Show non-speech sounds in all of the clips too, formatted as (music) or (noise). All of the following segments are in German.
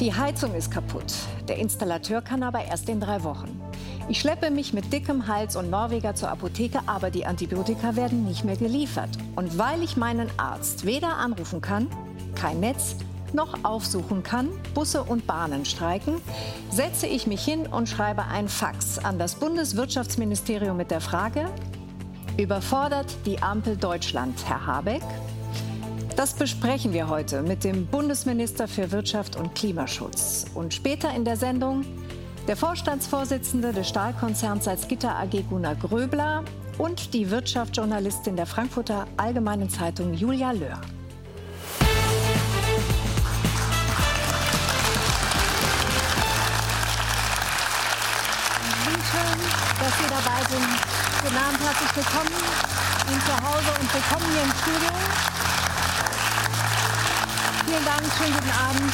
Die Heizung ist kaputt. Der Installateur kann aber erst in drei Wochen. Ich schleppe mich mit dickem Hals und Norweger zur Apotheke, aber die Antibiotika werden nicht mehr geliefert. Und weil ich meinen Arzt weder anrufen kann, kein Netz, noch aufsuchen kann, Busse und Bahnen streiken, setze ich mich hin und schreibe ein Fax an das Bundeswirtschaftsministerium mit der Frage, überfordert die Ampel Deutschland, Herr Habeck? Das besprechen wir heute mit dem Bundesminister für Wirtschaft und Klimaschutz. Und später in der Sendung der Vorstandsvorsitzende des Stahlkonzerns Salzgitter AG Gunnar Gröbler und die Wirtschaftsjournalistin der Frankfurter Allgemeinen Zeitung Julia Löhr. dass Sie dabei sind. Guten Abend, herzlich willkommen Ihnen zu Hause und willkommen hier im Studio. Vielen Dank, schönen guten Abend.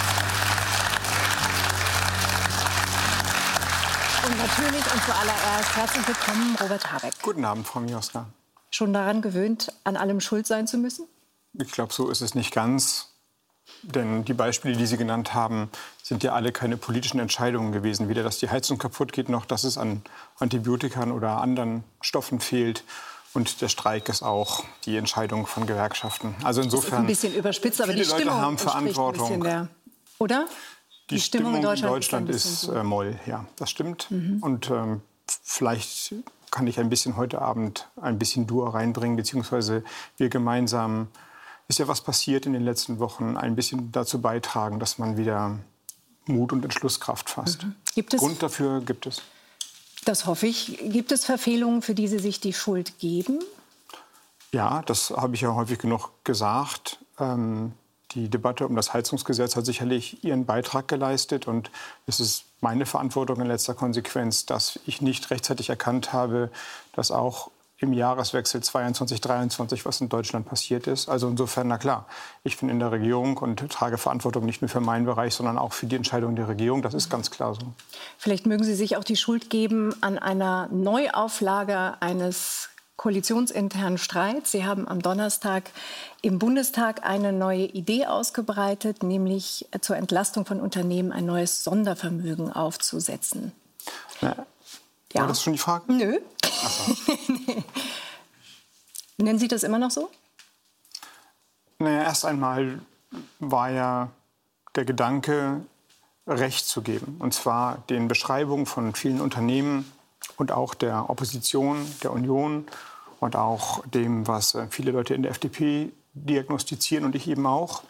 Und natürlich und zuallererst herzlich willkommen, Robert Habeck. Guten Abend, Frau Mioska. Schon daran gewöhnt, an allem schuld sein zu müssen? Ich glaube, so ist es nicht ganz. Denn die Beispiele, die Sie genannt haben, sind ja alle keine politischen Entscheidungen gewesen. Weder, dass die Heizung kaputt geht, noch dass es an Antibiotikern oder anderen Stoffen fehlt. Und der Streik ist auch die Entscheidung von Gewerkschaften. Also insofern. Das ist ein bisschen überspitzt, aber die Stimmung Leute haben Verantwortung. Der, oder? Die, die Stimmung, Stimmung, in Deutschland, Deutschland ist, ist äh, Moll, ja, das stimmt. Mhm. Und ähm, vielleicht kann ich ein bisschen heute Abend ein bisschen Dur reinbringen, beziehungsweise wir gemeinsam ist ja was passiert in den letzten Wochen, ein bisschen dazu beitragen, dass man wieder Mut und Entschlusskraft fasst. Mhm. Gibt es, Grund dafür gibt es. Das hoffe ich. Gibt es Verfehlungen, für die Sie sich die Schuld geben? Ja, das habe ich ja häufig genug gesagt. Ähm, die Debatte um das Heizungsgesetz hat sicherlich ihren Beitrag geleistet. Und es ist meine Verantwortung in letzter Konsequenz, dass ich nicht rechtzeitig erkannt habe, dass auch im Jahreswechsel 22, 23, was in Deutschland passiert ist. Also insofern, na klar, ich bin in der Regierung und trage Verantwortung nicht nur für meinen Bereich, sondern auch für die Entscheidung der Regierung. Das ist ganz klar so. Vielleicht mögen Sie sich auch die Schuld geben an einer Neuauflage eines koalitionsinternen Streits. Sie haben am Donnerstag im Bundestag eine neue Idee ausgebreitet, nämlich zur Entlastung von Unternehmen ein neues Sondervermögen aufzusetzen. Na, ja. War das schon die Frage? Nö. (laughs) Nee. Nennen Sie das immer noch so? Naja, erst einmal war ja der Gedanke, Recht zu geben. Und zwar den Beschreibungen von vielen Unternehmen und auch der Opposition, der Union und auch dem, was äh, viele Leute in der FDP diagnostizieren und ich eben auch,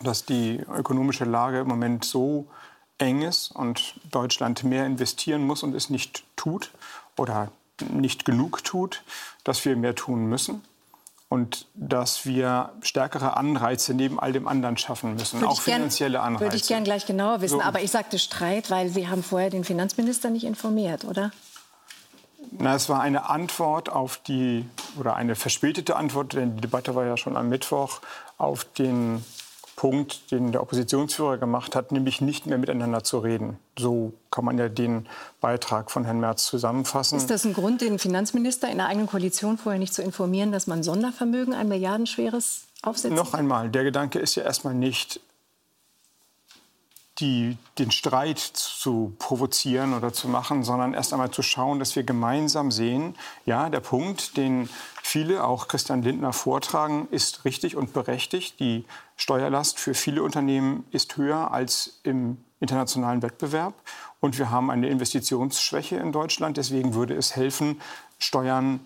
dass die ökonomische Lage im Moment so eng ist und Deutschland mehr investieren muss und es nicht tut oder nicht genug tut, dass wir mehr tun müssen und dass wir stärkere Anreize neben all dem anderen schaffen müssen, würde auch finanzielle gern, Anreize. Würde ich gerne gleich genauer wissen, so. aber ich sagte Streit, weil Sie haben vorher den Finanzminister nicht informiert, oder? Na, es war eine Antwort auf die, oder eine verspätete Antwort, denn die Debatte war ja schon am Mittwoch, auf den Punkt, den der Oppositionsführer gemacht hat, nämlich nicht mehr miteinander zu reden. So kann man ja den Beitrag von Herrn Merz zusammenfassen. Ist das ein Grund, den Finanzminister in der eigenen Koalition vorher nicht zu informieren, dass man Sondervermögen, ein milliardenschweres, aufsetzt? Noch einmal, der Gedanke ist ja erstmal nicht, die, den Streit zu provozieren oder zu machen, sondern erst einmal zu schauen, dass wir gemeinsam sehen, ja, der Punkt, den viele, auch Christian Lindner, vortragen, ist richtig und berechtigt. Die Steuerlast für viele Unternehmen ist höher als im internationalen Wettbewerb. Und wir haben eine Investitionsschwäche in Deutschland. Deswegen würde es helfen, Steuern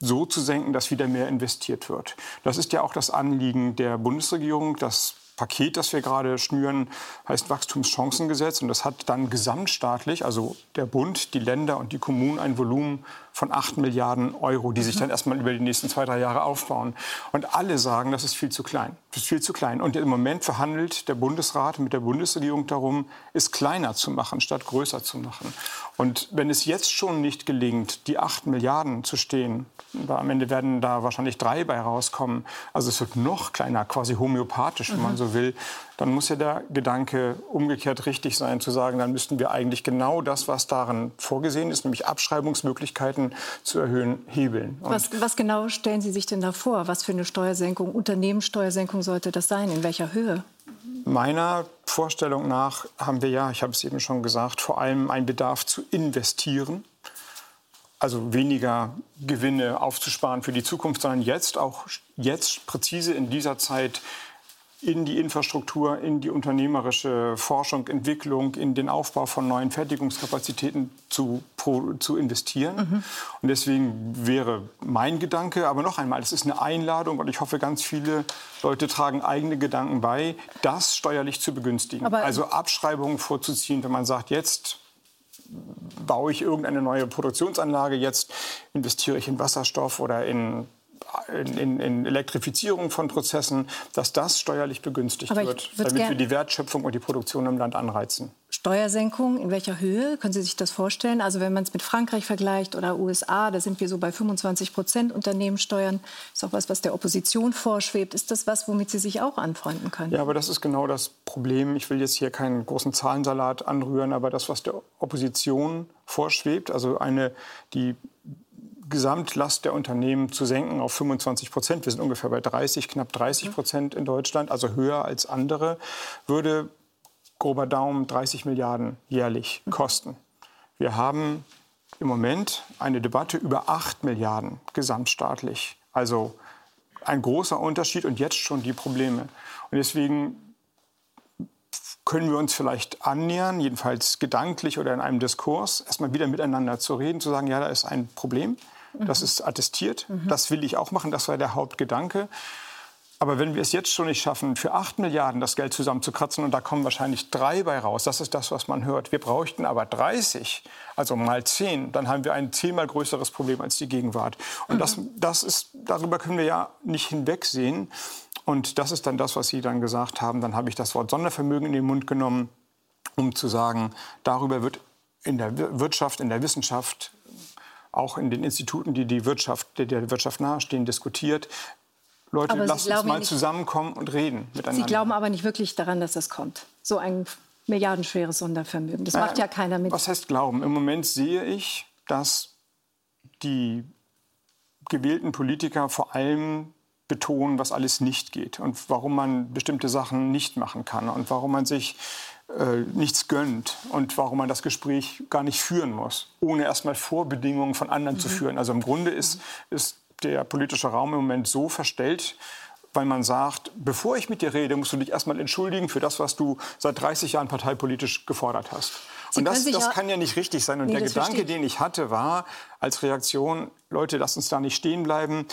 so zu senken, dass wieder mehr investiert wird. Das ist ja auch das Anliegen der Bundesregierung, das Paket, das wir gerade schnüren, heißt Wachstumschancengesetz. Und das hat dann gesamtstaatlich, also der Bund, die Länder und die Kommunen, ein Volumen von 8 Milliarden Euro, die sich dann erstmal über die nächsten zwei, drei Jahre aufbauen. Und alle sagen, das ist viel zu klein. Das ist viel zu klein. Und im Moment verhandelt der Bundesrat mit der Bundesregierung darum, es kleiner zu machen, statt größer zu machen. Und wenn es jetzt schon nicht gelingt, die 8 Milliarden zu stehen, am Ende werden da wahrscheinlich drei bei rauskommen, also es wird noch kleiner, quasi homöopathisch, wenn mhm. man so will, dann muss ja der Gedanke umgekehrt richtig sein, zu sagen, dann müssten wir eigentlich genau das, was darin vorgesehen ist, nämlich Abschreibungsmöglichkeiten zu erhöhen, hebeln. Was, was, genau stellen Sie sich denn da vor? Was für eine Steuersenkung, Unternehmenssteuersenkung sollte das sein? In welcher Höhe? Meiner Vorstellung nach haben wir ja, ich habe es eben schon gesagt, vor allem einen Bedarf zu investieren. Also weniger Gewinne aufzusparen für die Zukunft, sondern jetzt auch jetzt präzise in dieser Zeit in die Infrastruktur, in die unternehmerische Forschung, Entwicklung, in den Aufbau von neuen Fertigungskapazitäten zu, zu investieren. Mhm. Und deswegen wäre mein Gedanke, aber noch einmal, es ist eine Einladung und ich hoffe, ganz viele Leute tragen eigene Gedanken bei, das steuerlich zu begünstigen. Aber also Abschreibungen vorzuziehen, wenn man sagt, jetzt baue ich irgendeine neue Produktionsanlage, jetzt investiere ich in Wasserstoff oder in in, in, Elektrifizierung von Prozessen, dass das steuerlich begünstigt wird, damit wir die Wertschöpfung und die Produktion im Land anreizen. Steuersenkung in welcher Höhe? Können Sie sich das vorstellen? Also wenn man es mit Frankreich vergleicht oder USA, da sind wir so bei 25 Prozent Unternehmenssteuern. Das ist auch was, was der Opposition vorschwebt. Ist das was, womit Sie sich auch anfreunden können? Ja, aber das ist genau das Problem. Ich will jetzt hier keinen großen Zahlensalat anrühren, aber das, was der Opposition vorschwebt, also eine, die Gesamtlast der Unternehmen zu senken auf 25 Prozent. Wir sind ungefähr bei 30, knapp 30 Prozent in Deutschland, also höher als andere, würde grober Daumen 30 Milliarden jährlich kosten. Wir haben im Moment eine Debatte über 8 Milliarden gesamtstaatlich. Also ein großer Unterschied und jetzt schon die Probleme. Und deswegen können wir uns vielleicht annähern, jedenfalls gedanklich oder in einem Diskurs, erstmal wieder miteinander zu reden, zu sagen, ja, da ist ein Problem. Das ist attestiert. Mhm. Das will ich auch machen. Das war der Hauptgedanke. Aber wenn wir es jetzt schon nicht schaffen, für 8 Milliarden das Geld zusammenzukratzen, und da kommen wahrscheinlich drei bei raus, das ist das, was man hört. Wir bräuchten aber 30, also mal 10, dann haben wir ein zehnmal größeres Problem als die Gegenwart. Und mhm. das, das ist, darüber können wir ja nicht hinwegsehen. Und das ist dann das, was Sie dann gesagt haben. Dann habe ich das Wort Sondervermögen in den Mund genommen, um zu sagen, darüber wird in der Wirtschaft, in der Wissenschaft auch in den Instituten, die, die Wirtschaft, die der Wirtschaft nahestehen, diskutiert. Leute, lasst uns mal nicht, zusammenkommen und reden miteinander. Sie glauben aber nicht wirklich daran, dass das kommt. So ein milliardenschweres Sondervermögen. Das macht ja keiner mit. Was heißt glauben? Im Moment sehe ich, dass die gewählten Politiker vor allem betonen, was alles nicht geht und warum man bestimmte Sachen nicht machen kann und warum man sich äh, nichts gönnt und warum man das Gespräch gar nicht führen muss, ohne erstmal Vorbedingungen von anderen mhm. zu führen. Also im Grunde ist, ist der politische Raum im Moment so verstellt, weil man sagt, bevor ich mit dir rede, musst du dich erstmal entschuldigen für das, was du seit 30 Jahren parteipolitisch gefordert hast. Sie und das, das kann ja nicht richtig sein. Und nee, der Gedanke, den ich hatte, war als Reaktion, Leute, lasst uns da nicht stehen bleiben.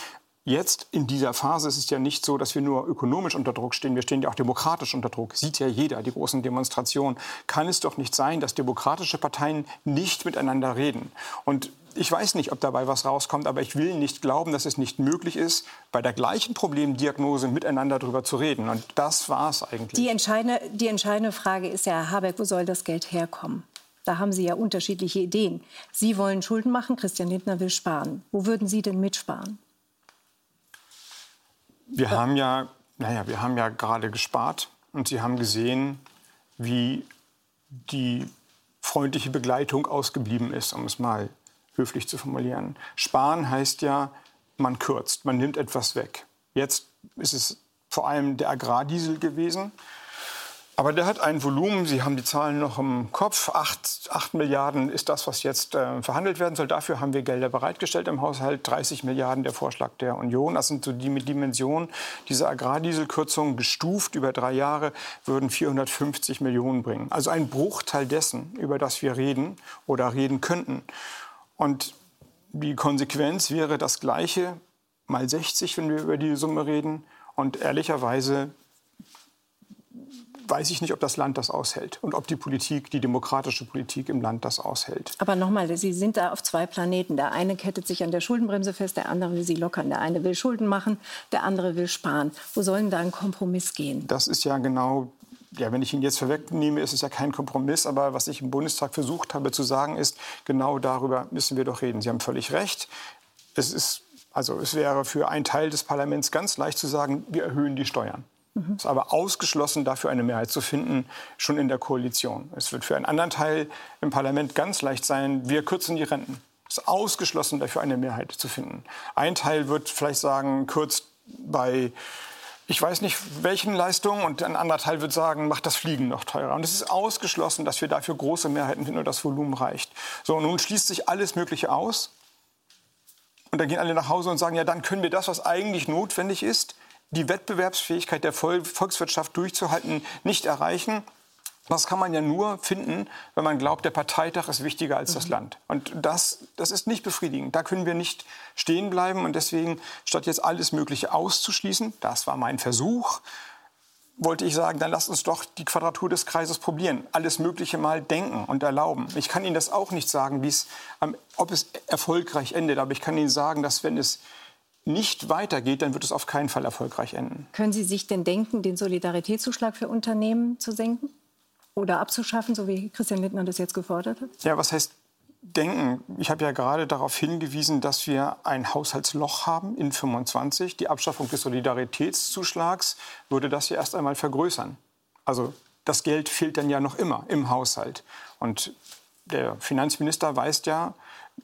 Jetzt in dieser Phase ist es ja nicht so, dass wir nur ökonomisch unter Druck stehen. Wir stehen ja auch demokratisch unter Druck. Sieht ja jeder, die großen Demonstrationen. Kann es doch nicht sein, dass demokratische Parteien nicht miteinander reden. Und ich weiß nicht, ob dabei was rauskommt, aber ich will nicht glauben, dass es nicht möglich ist, bei der gleichen Problemdiagnose miteinander darüber zu reden. Und das war es eigentlich. Die entscheidende, die entscheidende Frage ist ja, Herr Habeck, wo soll das Geld herkommen? Da haben Sie ja unterschiedliche Ideen. Sie wollen Schulden machen, Christian Lindner will sparen. Wo würden Sie denn mitsparen? Wir haben ja, naja, wir haben ja gerade gespart und Sie haben gesehen, wie die freundliche Begleitung ausgeblieben ist, um es mal höflich zu formulieren. Sparen heißt ja, man kürzt, man nimmt etwas weg. Jetzt ist es vor allem der Agrardiesel gewesen. Aber der hat ein Volumen, Sie haben die Zahlen noch im Kopf, 8, 8 Milliarden ist das, was jetzt äh, verhandelt werden soll. Dafür haben wir Gelder bereitgestellt im Haushalt, 30 Milliarden der Vorschlag der Union. Das sind so die Dimensionen. Diese Agrardieselkürzungen gestuft über drei Jahre würden 450 Millionen bringen. Also ein Bruchteil dessen, über das wir reden oder reden könnten. Und die Konsequenz wäre das Gleiche mal 60, wenn wir über die Summe reden. Und ehrlicherweise weiß ich nicht, ob das Land das aushält und ob die Politik, die demokratische Politik im Land das aushält. Aber nochmal, Sie sind da auf zwei Planeten. Der eine kettet sich an der Schuldenbremse fest, der andere will sie lockern. Der eine will Schulden machen, der andere will sparen. Wo soll denn da ein Kompromiss gehen? Das ist ja genau ja, wenn ich ihn jetzt vorwegnehme, ist es ja kein Kompromiss. Aber was ich im Bundestag versucht habe zu sagen, ist, genau darüber müssen wir doch reden. Sie haben völlig recht. Es ist, also es wäre für einen Teil des Parlaments ganz leicht zu sagen, wir erhöhen die Steuern. Es ist aber ausgeschlossen, dafür eine Mehrheit zu finden, schon in der Koalition. Es wird für einen anderen Teil im Parlament ganz leicht sein, wir kürzen die Renten. Es ist ausgeschlossen, dafür eine Mehrheit zu finden. Ein Teil wird vielleicht sagen, kürzt bei ich weiß nicht, welchen Leistungen. Und ein anderer Teil wird sagen, macht das Fliegen noch teurer. Und es ist ausgeschlossen, dass wir dafür große Mehrheiten finden und das Volumen reicht. So, und nun schließt sich alles Mögliche aus. Und dann gehen alle nach Hause und sagen, ja, dann können wir das, was eigentlich notwendig ist, die Wettbewerbsfähigkeit der Volkswirtschaft durchzuhalten, nicht erreichen. Das kann man ja nur finden, wenn man glaubt, der Parteitag ist wichtiger als das mhm. Land. Und das, das ist nicht befriedigend. Da können wir nicht stehen bleiben. Und deswegen, statt jetzt alles Mögliche auszuschließen, das war mein Versuch, wollte ich sagen, dann lasst uns doch die Quadratur des Kreises probieren. Alles Mögliche mal denken und erlauben. Ich kann Ihnen das auch nicht sagen, ob es erfolgreich endet. Aber ich kann Ihnen sagen, dass wenn es nicht weitergeht, dann wird es auf keinen Fall erfolgreich enden. Können Sie sich denn denken, den Solidaritätszuschlag für Unternehmen zu senken? oder abzuschaffen, so wie Christian Lindner das jetzt gefordert hat? Ja, was heißt denken? Ich habe ja gerade darauf hingewiesen, dass wir ein Haushaltsloch haben in 25. Die Abschaffung des Solidaritätszuschlags würde das ja erst einmal vergrößern. Also das Geld fehlt dann ja noch immer im Haushalt. Und der Finanzminister weist ja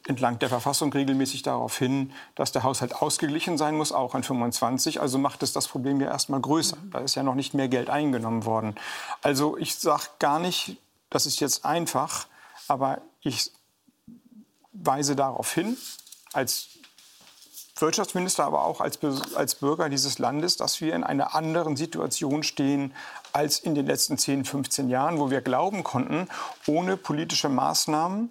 entlang der Verfassung regelmäßig darauf hin, dass der Haushalt ausgeglichen sein muss, auch in 25. Also macht es das Problem ja erstmal größer. Da ist ja noch nicht mehr Geld eingenommen worden. Also ich sage gar nicht, das ist jetzt einfach, aber ich weise darauf hin, als Wirtschaftsminister, aber auch als, als Bürger dieses Landes, dass wir in einer anderen Situation stehen als in den letzten 10, 15 Jahren, wo wir glauben konnten, ohne politische Maßnahmen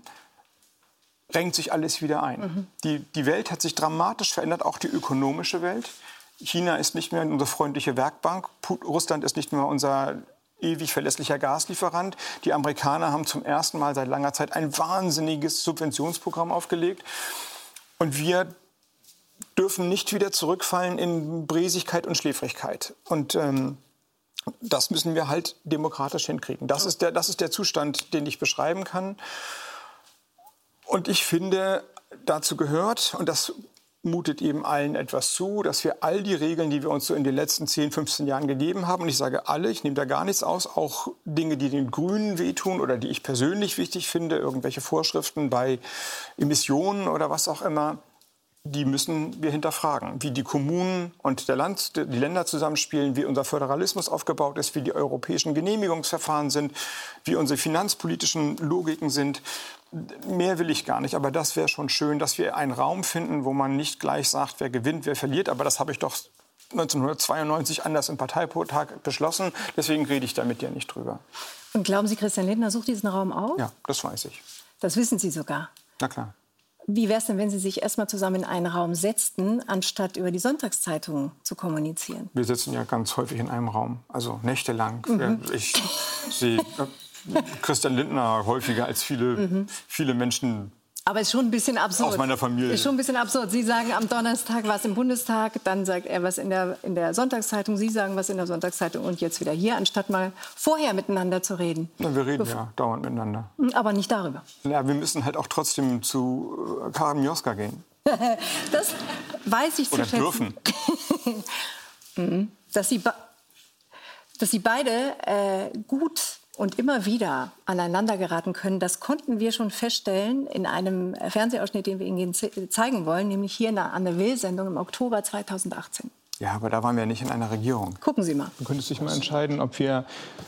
renkt sich alles wieder ein. Mhm. Die, die Welt hat sich dramatisch verändert, auch die ökonomische Welt. China ist nicht mehr unsere freundliche Werkbank. Russland ist nicht mehr unser ewig verlässlicher Gaslieferant. Die Amerikaner haben zum ersten Mal seit langer Zeit ein wahnsinniges Subventionsprogramm aufgelegt. Und wir dürfen nicht wieder zurückfallen in Bresigkeit und Schläfrigkeit. Und ähm, das müssen wir halt demokratisch hinkriegen. Das ist, der, das ist der Zustand, den ich beschreiben kann. Und ich finde, dazu gehört, und das mutet eben allen etwas zu, dass wir all die Regeln, die wir uns so in den letzten 10, 15 Jahren gegeben haben, und ich sage alle, ich nehme da gar nichts aus, auch Dinge, die den Grünen wehtun oder die ich persönlich wichtig finde, irgendwelche Vorschriften bei Emissionen oder was auch immer, die müssen wir hinterfragen. Wie die Kommunen und der Land, die Länder zusammenspielen, wie unser Föderalismus aufgebaut ist, wie die europäischen Genehmigungsverfahren sind, wie unsere finanzpolitischen Logiken sind. Mehr will ich gar nicht, aber das wäre schon schön, dass wir einen Raum finden, wo man nicht gleich sagt, wer gewinnt, wer verliert. Aber das habe ich doch 1992 anders im Parteitag beschlossen. Deswegen rede ich da mit dir nicht drüber. Und glauben Sie, Christian Lindner sucht diesen Raum auf? Ja, das weiß ich. Das wissen Sie sogar. Na klar. Wie wäre es denn, wenn Sie sich erstmal zusammen in einen Raum setzten, anstatt über die Sonntagszeitungen zu kommunizieren? Wir sitzen ja ganz häufig in einem Raum, also nächtelang. Mhm. Ich sehe Christian Lindner häufiger als viele, mhm. viele Menschen aber es ist schon ein bisschen absurd. Aus meiner Familie. Ist schon ein bisschen absurd. Sie sagen am Donnerstag was im Bundestag, dann sagt er was in der, in der Sonntagszeitung, Sie sagen was in der Sonntagszeitung und jetzt wieder hier, anstatt mal vorher miteinander zu reden. Na, wir reden Bef ja dauernd miteinander. Hm, aber nicht darüber. Ja, wir müssen halt auch trotzdem zu äh, Karin Mioska gehen. (laughs) das weiß ich Oder zu schätzen. dürfen. (laughs) Mhm. dass, Sie dass Sie beide äh, gut und immer wieder aneinander geraten können. Das konnten wir schon feststellen in einem Fernsehausschnitt, den wir Ihnen zeigen wollen, nämlich hier in der Anne Will-Sendung im Oktober 2018. Ja, aber da waren wir nicht in einer Regierung. Gucken Sie mal. Du könntest dich mal entscheiden, ob wir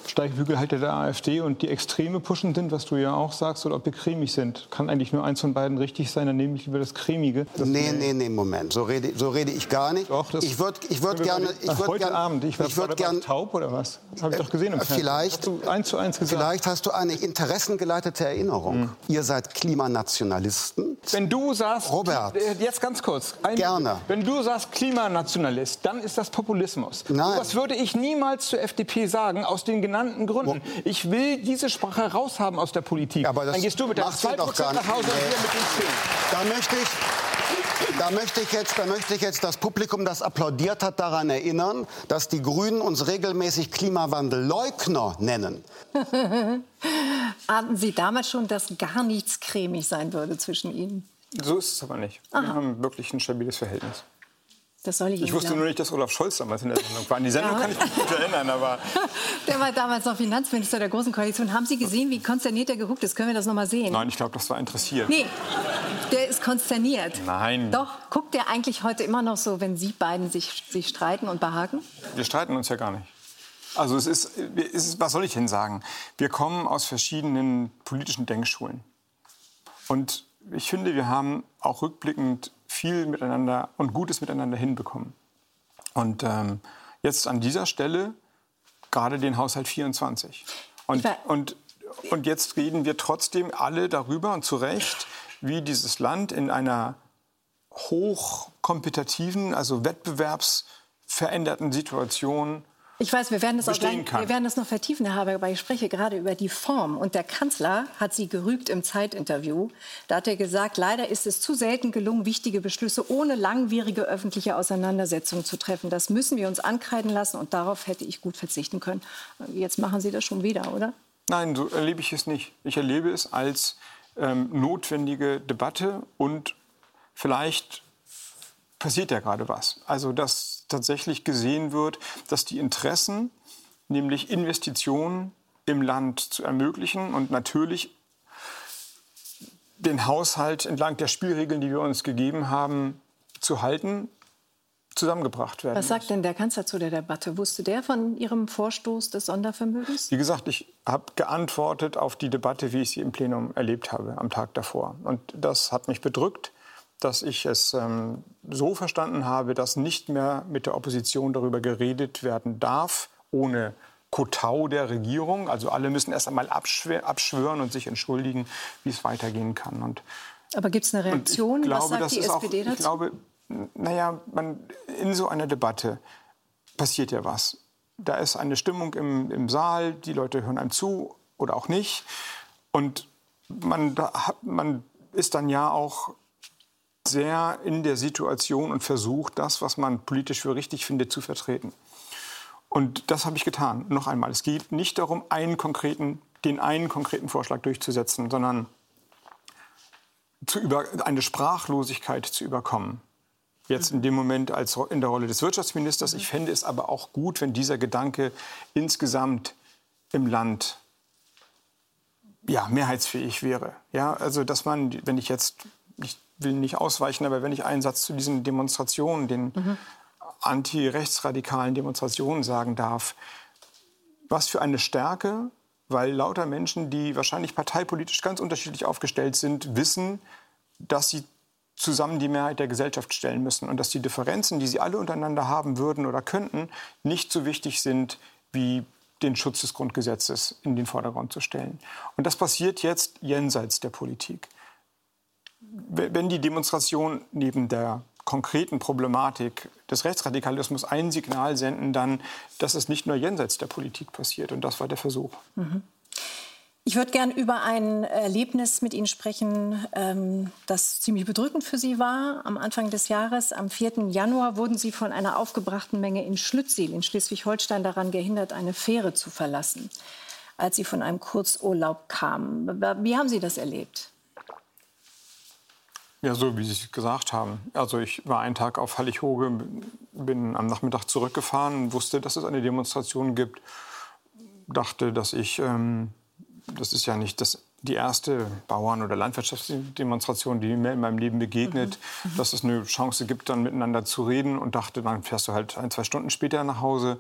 Steigbügelhalter der AfD und die Extreme pushen sind, was du ja auch sagst, oder ob wir cremig sind. Kann eigentlich nur eins von beiden richtig sein, dann nehme ich lieber das cremige. Das nee, nee, nee, Moment. So rede, so rede ich gar nicht. Doch, das ich würde ich würd gerne... Ich würd heute gern, Abend, ich ich würd gern, taub oder was? Habe ich doch gesehen im Fernsehen. Vielleicht, hast du eins zu eins gesagt. Vielleicht hast du eine interessengeleitete Erinnerung. Hm. Ihr seid Klimanationalisten. Wenn du sagst... Robert. Jetzt ganz kurz. Ein, gerne. Wenn du sagst Klimanationalist, dann ist das Populismus. Nein. Das würde ich niemals zur FDP sagen, aus den genannten Gründen. Ich will diese Sprache raushaben aus der Politik. Aber Dann gehst du mit der 2% nach Hause und wir mit den 10. Da möchte ich da möchte, ich jetzt, da möchte ich jetzt das Publikum, das applaudiert hat, daran erinnern, dass die Grünen uns regelmäßig Klimawandelleugner nennen. (laughs) Ahnten Sie damals schon, dass gar nichts cremig sein würde zwischen Ihnen? So ist es aber nicht. Aha. Wir haben wirklich ein stabiles Verhältnis. Das soll ich Ich wusste glauben. nur nicht, dass Olaf Scholz damals in der Sendung war. An die Sendung ja. kann ich mich gut erinnern, aber... (laughs) Der war damals noch Finanzminister der Großen Koalition. Haben Sie gesehen, wie konsterniert er geguckt ist? Können wir das noch mal sehen? Nein, ich glaube, das war interessiert. Nee, der ist konsterniert. Nein. Doch, guckt der eigentlich heute immer noch so, wenn Sie beiden sich, sich streiten und behaken? Wir streiten uns ja gar nicht. Also es ist, es ist, was soll ich denn sagen? Wir kommen aus verschiedenen politischen Denkschulen. Und ich finde, wir haben auch rückblickend viel miteinander und Gutes miteinander hinbekommen. Und ähm, jetzt an dieser Stelle gerade den Haushalt 24. Und, und, und jetzt reden wir trotzdem alle darüber und zu Recht, wie dieses Land in einer hochkompetitiven, also wettbewerbsveränderten Situation ich weiß, wir werden, das auch gleich, wir werden das noch vertiefen, Herr Habeck, aber ich spreche gerade über die Form. Und der Kanzler hat sie gerügt im Zeitinterview. Da hat er gesagt, leider ist es zu selten gelungen, wichtige Beschlüsse ohne langwierige öffentliche Auseinandersetzung zu treffen. Das müssen wir uns ankreiden lassen und darauf hätte ich gut verzichten können. Jetzt machen Sie das schon wieder, oder? Nein, so erlebe ich es nicht. Ich erlebe es als ähm, notwendige Debatte und vielleicht passiert ja gerade was. Also dass tatsächlich gesehen wird, dass die Interessen, nämlich Investitionen im Land zu ermöglichen und natürlich den Haushalt entlang der Spielregeln, die wir uns gegeben haben, zu halten, zusammengebracht werden. Was sagt denn der Kanzler zu der Debatte? Wusste der von Ihrem Vorstoß des Sondervermögens? Wie gesagt, ich habe geantwortet auf die Debatte, wie ich sie im Plenum erlebt habe am Tag davor. Und das hat mich bedrückt dass ich es ähm, so verstanden habe, dass nicht mehr mit der Opposition darüber geredet werden darf, ohne Kotau der Regierung. Also alle müssen erst einmal abschwören und sich entschuldigen, wie es weitergehen kann. Und, Aber gibt es eine Reaktion? Glaube, Was sagt die SPD auch, dazu? Ich glaube, naja, man, in so einer Debatte passiert ja was. Da ist eine Stimmung im, im Saal, die Leute hören einem zu oder auch nicht. Und man, man ist dann ja auch sehr in der Situation und versucht, das, was man politisch für richtig findet, zu vertreten. Und das habe ich getan. Noch einmal, es geht nicht darum, einen konkreten, den einen konkreten Vorschlag durchzusetzen, sondern zu über, eine Sprachlosigkeit zu überkommen. Jetzt in dem Moment als in der Rolle des Wirtschaftsministers. Ich fände es aber auch gut, wenn dieser Gedanke insgesamt im Land ja, mehrheitsfähig wäre. Ja, also dass man, wenn ich jetzt, will nicht ausweichen, aber wenn ich einen Satz zu diesen Demonstrationen, den mhm. anti-rechtsradikalen Demonstrationen sagen darf, was für eine Stärke, weil lauter Menschen, die wahrscheinlich parteipolitisch ganz unterschiedlich aufgestellt sind, wissen, dass sie zusammen die Mehrheit der Gesellschaft stellen müssen und dass die Differenzen, die sie alle untereinander haben würden oder könnten, nicht so wichtig sind wie den Schutz des Grundgesetzes in den Vordergrund zu stellen. Und das passiert jetzt jenseits der Politik wenn die Demonstration neben der konkreten Problematik des Rechtsradikalismus ein Signal senden, dann, dass es nicht nur jenseits der Politik passiert. Und das war der Versuch. Mhm. Ich würde gern über ein Erlebnis mit Ihnen sprechen, ähm, das ziemlich bedrückend für Sie war. Am Anfang des Jahres, am 4. Januar, wurden Sie von einer aufgebrachten Menge in Schlüttsiel in Schleswig-Holstein daran gehindert, eine Fähre zu verlassen, als Sie von einem Kurzurlaub kamen. Wie haben Sie das erlebt? Ja, so wie Sie es gesagt haben. Also ich war einen Tag auf Hallig-Hoge, bin am Nachmittag zurückgefahren, wusste, dass es eine Demonstration gibt, dachte, dass ich, ähm, das ist ja nicht das, die erste Bauern- oder Landwirtschaftsdemonstration, die mir in meinem Leben begegnet, mhm. Dass es eine Chance gibt, dann miteinander zu reden und dachte, dann fährst du halt ein, zwei Stunden später nach Hause,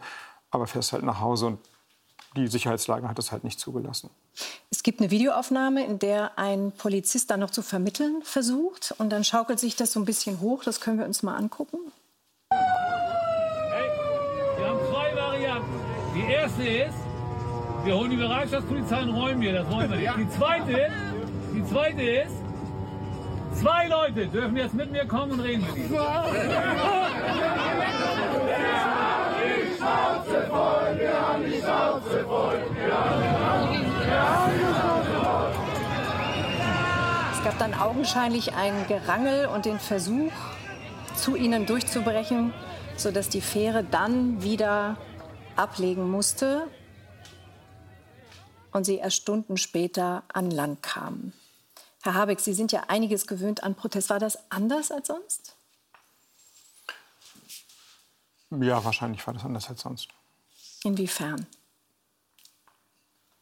aber fährst halt nach Hause und die Sicherheitslage hat es halt nicht zugelassen. Es gibt eine Videoaufnahme, in der ein Polizist dann noch zu vermitteln versucht. Und dann schaukelt sich das so ein bisschen hoch. Das können wir uns mal angucken. Hey, wir haben zwei Varianten. Die erste ist, wir holen die Bereitschaftspolizei und räumen wir. Das wollen wir nicht. Die zweite, die zweite ist, zwei Leute dürfen jetzt mit mir kommen und reden mit ihnen. (laughs) (laughs) Schnauze voll, wir haben die Schnauze voll, wir haben die Schnauze voll. Es gab dann augenscheinlich ein Gerangel und den Versuch, zu ihnen durchzubrechen, sodass die Fähre dann wieder ablegen musste und sie erst Stunden später an Land kamen. Herr Habeck, Sie sind ja einiges gewöhnt an Protest. War das anders als sonst? Ja, wahrscheinlich war das anders als sonst. Inwiefern?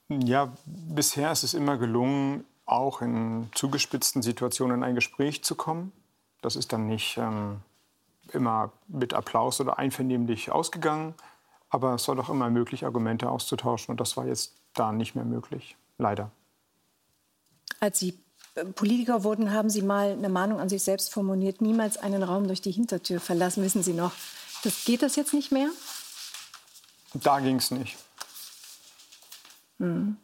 Ja, bisher ist es immer gelungen, auch in zugespitzten Situationen in ein Gespräch zu kommen. Das ist dann nicht ähm, immer mit Applaus oder einvernehmlich ausgegangen, aber es war doch immer möglich, Argumente auszutauschen und das war jetzt da nicht mehr möglich, leider. Als Sie äh, Politiker wurden, haben Sie mal eine Mahnung an sich selbst formuliert, niemals einen Raum durch die Hintertür verlassen, wissen Sie noch. Das, geht das jetzt nicht mehr? Da ging es nicht. Mhm.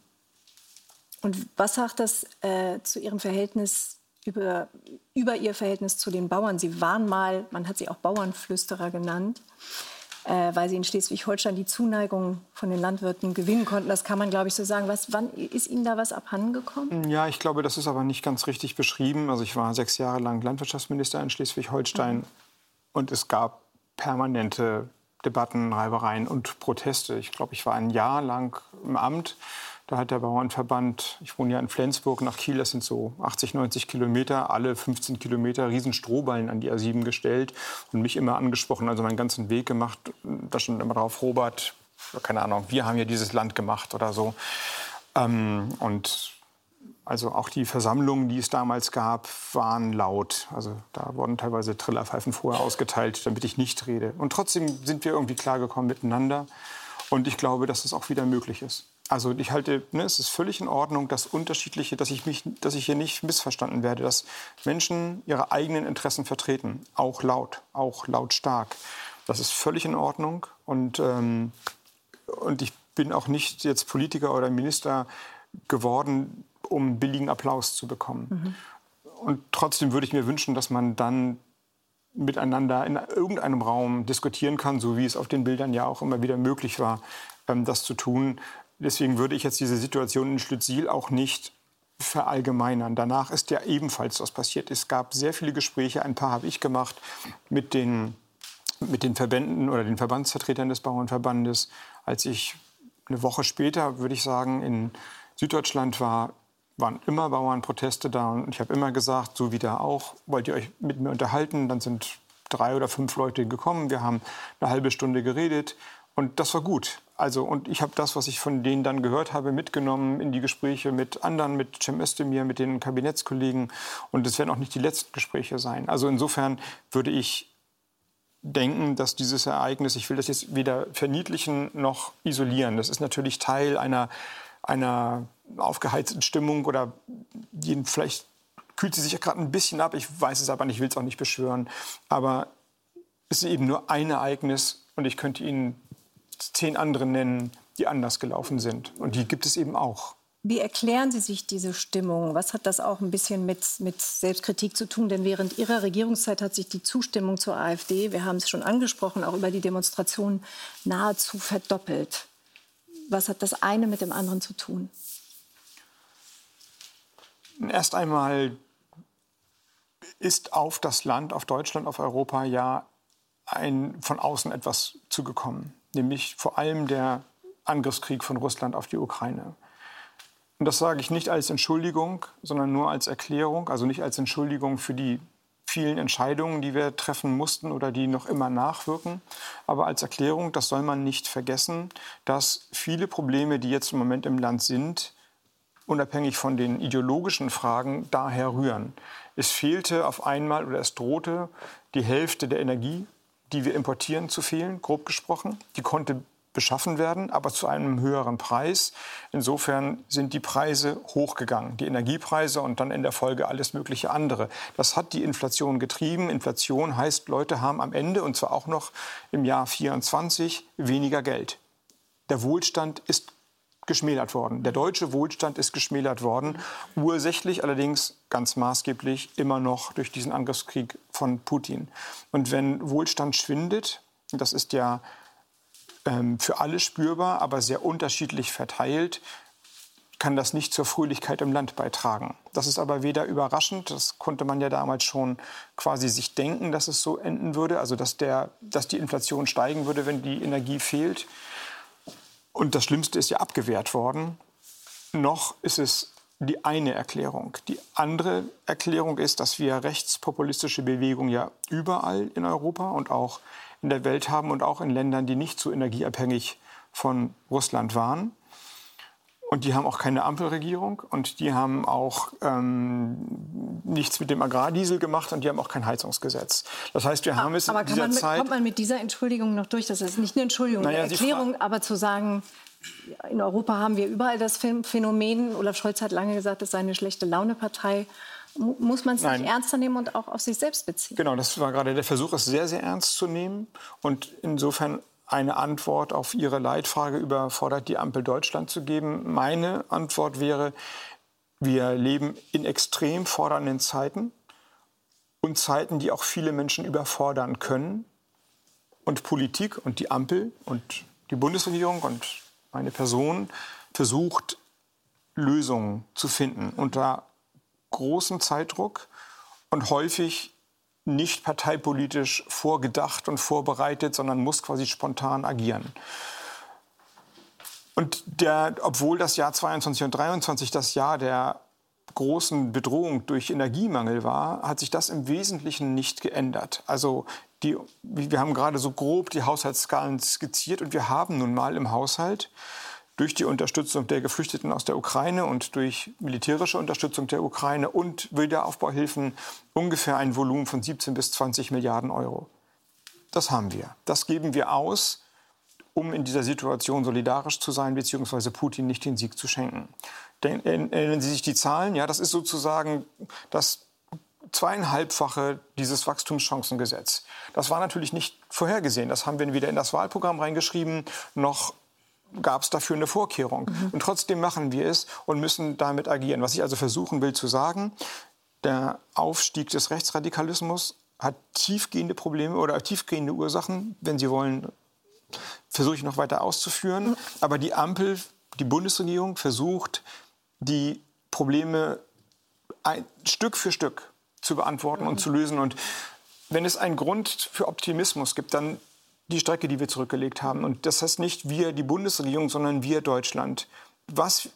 Und was sagt das äh, zu Ihrem Verhältnis über, über Ihr Verhältnis zu den Bauern? Sie waren mal, man hat Sie auch Bauernflüsterer genannt, äh, weil Sie in Schleswig-Holstein die Zuneigung von den Landwirten gewinnen konnten. Das kann man, glaube ich, so sagen. Was, wann ist Ihnen da was abhandengekommen? Ja, ich glaube, das ist aber nicht ganz richtig beschrieben. Also ich war sechs Jahre lang Landwirtschaftsminister in Schleswig-Holstein mhm. und es gab permanente Debatten, Reibereien und Proteste. Ich glaube, ich war ein Jahr lang im Amt. Da hat der Bauernverband, ich wohne ja in Flensburg, nach Kiel, das sind so 80, 90 Kilometer, alle 15 Kilometer riesen Strohballen an die A7 gestellt und mich immer angesprochen, also meinen ganzen Weg gemacht. Da stand immer drauf, Robert, keine Ahnung, wir haben ja dieses Land gemacht oder so. Ähm, und also auch die Versammlungen, die es damals gab, waren laut. Also da wurden teilweise Trillerpfeifen vorher ausgeteilt, damit ich nicht rede. Und trotzdem sind wir irgendwie klargekommen miteinander. Und ich glaube, dass es auch wieder möglich ist. Also ich halte, ne, es ist völlig in Ordnung, dass unterschiedliche, dass ich mich, dass ich hier nicht missverstanden werde, dass Menschen ihre eigenen Interessen vertreten, auch laut, auch lautstark. Das ist völlig in Ordnung. Und, ähm, und ich bin auch nicht jetzt Politiker oder Minister geworden, um billigen Applaus zu bekommen. Mhm. Und trotzdem würde ich mir wünschen, dass man dann miteinander in irgendeinem Raum diskutieren kann, so wie es auf den Bildern ja auch immer wieder möglich war, ähm, das zu tun. Deswegen würde ich jetzt diese Situation in Schlüttsiel auch nicht verallgemeinern. Danach ist ja ebenfalls was passiert. Es gab sehr viele Gespräche, ein paar habe ich gemacht mit den, mit den Verbänden oder den Verbandsvertretern des Bauernverbandes. Als ich eine Woche später, würde ich sagen, in Süddeutschland war, waren immer Bauernproteste da und ich habe immer gesagt, so wie da auch, wollt ihr euch mit mir unterhalten? Dann sind drei oder fünf Leute gekommen, wir haben eine halbe Stunde geredet und das war gut. Also und ich habe das, was ich von denen dann gehört habe, mitgenommen in die Gespräche mit anderen, mit Cem Özdemir, mit den Kabinettskollegen und es werden auch nicht die letzten Gespräche sein. Also insofern würde ich denken, dass dieses Ereignis, ich will das jetzt weder verniedlichen noch isolieren. Das ist natürlich Teil einer, einer aufgeheizten Stimmung oder die, vielleicht kühlt sie sich gerade ein bisschen ab. Ich weiß es aber nicht, ich will es auch nicht beschwören. Aber es ist eben nur ein Ereignis und ich könnte Ihnen zehn andere nennen, die anders gelaufen sind. Und die gibt es eben auch. Wie erklären Sie sich diese Stimmung? Was hat das auch ein bisschen mit, mit Selbstkritik zu tun? Denn während Ihrer Regierungszeit hat sich die Zustimmung zur AfD, wir haben es schon angesprochen, auch über die Demonstrationen nahezu verdoppelt. Was hat das eine mit dem anderen zu tun? Erst einmal ist auf das Land, auf Deutschland, auf Europa ja ein, von außen etwas zugekommen, nämlich vor allem der Angriffskrieg von Russland auf die Ukraine. Und das sage ich nicht als Entschuldigung, sondern nur als Erklärung, also nicht als Entschuldigung für die vielen Entscheidungen, die wir treffen mussten oder die noch immer nachwirken, aber als Erklärung, das soll man nicht vergessen, dass viele Probleme, die jetzt im Moment im Land sind, unabhängig von den ideologischen Fragen, daher rühren. Es fehlte auf einmal oder es drohte die Hälfte der Energie, die wir importieren, zu fehlen, grob gesprochen. Die konnte beschaffen werden, aber zu einem höheren Preis. Insofern sind die Preise hochgegangen, die Energiepreise und dann in der Folge alles mögliche andere. Das hat die Inflation getrieben. Inflation heißt, Leute haben am Ende, und zwar auch noch im Jahr 24, weniger Geld. Der Wohlstand ist geschmälert worden. Der deutsche Wohlstand ist geschmälert worden, ursächlich allerdings ganz maßgeblich immer noch durch diesen Angriffskrieg von Putin. Und wenn Wohlstand schwindet, das ist ja für alle spürbar, aber sehr unterschiedlich verteilt, kann das nicht zur Fröhlichkeit im Land beitragen. Das ist aber weder überraschend, das konnte man ja damals schon quasi sich denken, dass es so enden würde, also dass, der, dass die Inflation steigen würde, wenn die Energie fehlt. Und das Schlimmste ist ja abgewehrt worden. Noch ist es die eine Erklärung. Die andere Erklärung ist, dass wir rechtspopulistische Bewegungen ja überall in Europa und auch in der Welt haben und auch in Ländern, die nicht so energieabhängig von Russland waren. Und die haben auch keine Ampelregierung und die haben auch ähm, nichts mit dem Agrardiesel gemacht und die haben auch kein Heizungsgesetz. Das heißt, wir haben es aber in dieser man, Zeit. kommt man mit dieser Entschuldigung noch durch? Das ist nicht eine Entschuldigung, Naja, eine Erklärung, aber zu sagen, in Europa haben wir überall das Phänomen, Olaf Scholz hat lange gesagt, es sei eine schlechte Laune-Partei. Mu- Muss man es nicht ernster nehmen und auch auf sich selbst beziehen? Genau, das war gerade der Versuch, es sehr, sehr ernst zu nehmen. Und insofern eine Antwort auf Ihre Leitfrage überfordert die Ampel Deutschland zu geben. Meine Antwort wäre, wir leben in extrem fordernden Zeiten und Zeiten, die auch viele Menschen überfordern können. Und Politik und die Ampel und die Bundesregierung und meine Person versucht, Lösungen zu finden unter großem Zeitdruck und häufig nicht parteipolitisch vorgedacht und vorbereitet, sondern muss quasi spontan agieren. Und der, obwohl das Jahr 22 und 23 das Jahr der großen Bedrohung durch Energiemangel war, hat sich das im Wesentlichen nicht geändert. Also die, wir haben gerade so grob die Haushaltsskalen skizziert und wir haben nun mal im Haushalt durch die Unterstützung der Geflüchteten aus der Ukraine und durch militärische Unterstützung der Ukraine und Wiederaufbauhilfen ungefähr ein Volumen von 17 bis 20 Milliarden Euro. Das haben wir. Das geben wir aus, um in dieser Situation solidarisch zu sein, beziehungsweise Putin nicht den Sieg zu schenken. Den, erinnern Sie sich die Zahlen? Ja, das ist sozusagen das zweieinhalbfache dieses Wachstumschancengesetz. Das war natürlich nicht vorhergesehen. Das haben wir weder in das Wahlprogramm reingeschrieben, noch gab es dafür eine Vorkehrung. Und trotzdem machen wir es und müssen damit agieren. Was ich also versuchen will zu sagen, der Aufstieg des Rechtsradikalismus hat tiefgehende Probleme oder tiefgehende Ursachen. Wenn Sie wollen, versuche ich noch weiter auszuführen. Aber die Ampel, die Bundesregierung versucht, die Probleme ein, Stück für Stück zu beantworten und zu lösen. Und wenn es einen Grund für Optimismus gibt, dann die Strecke, die wir zurückgelegt haben. Und das heißt nicht wir, die Bundesregierung, sondern wir, Deutschland. Was,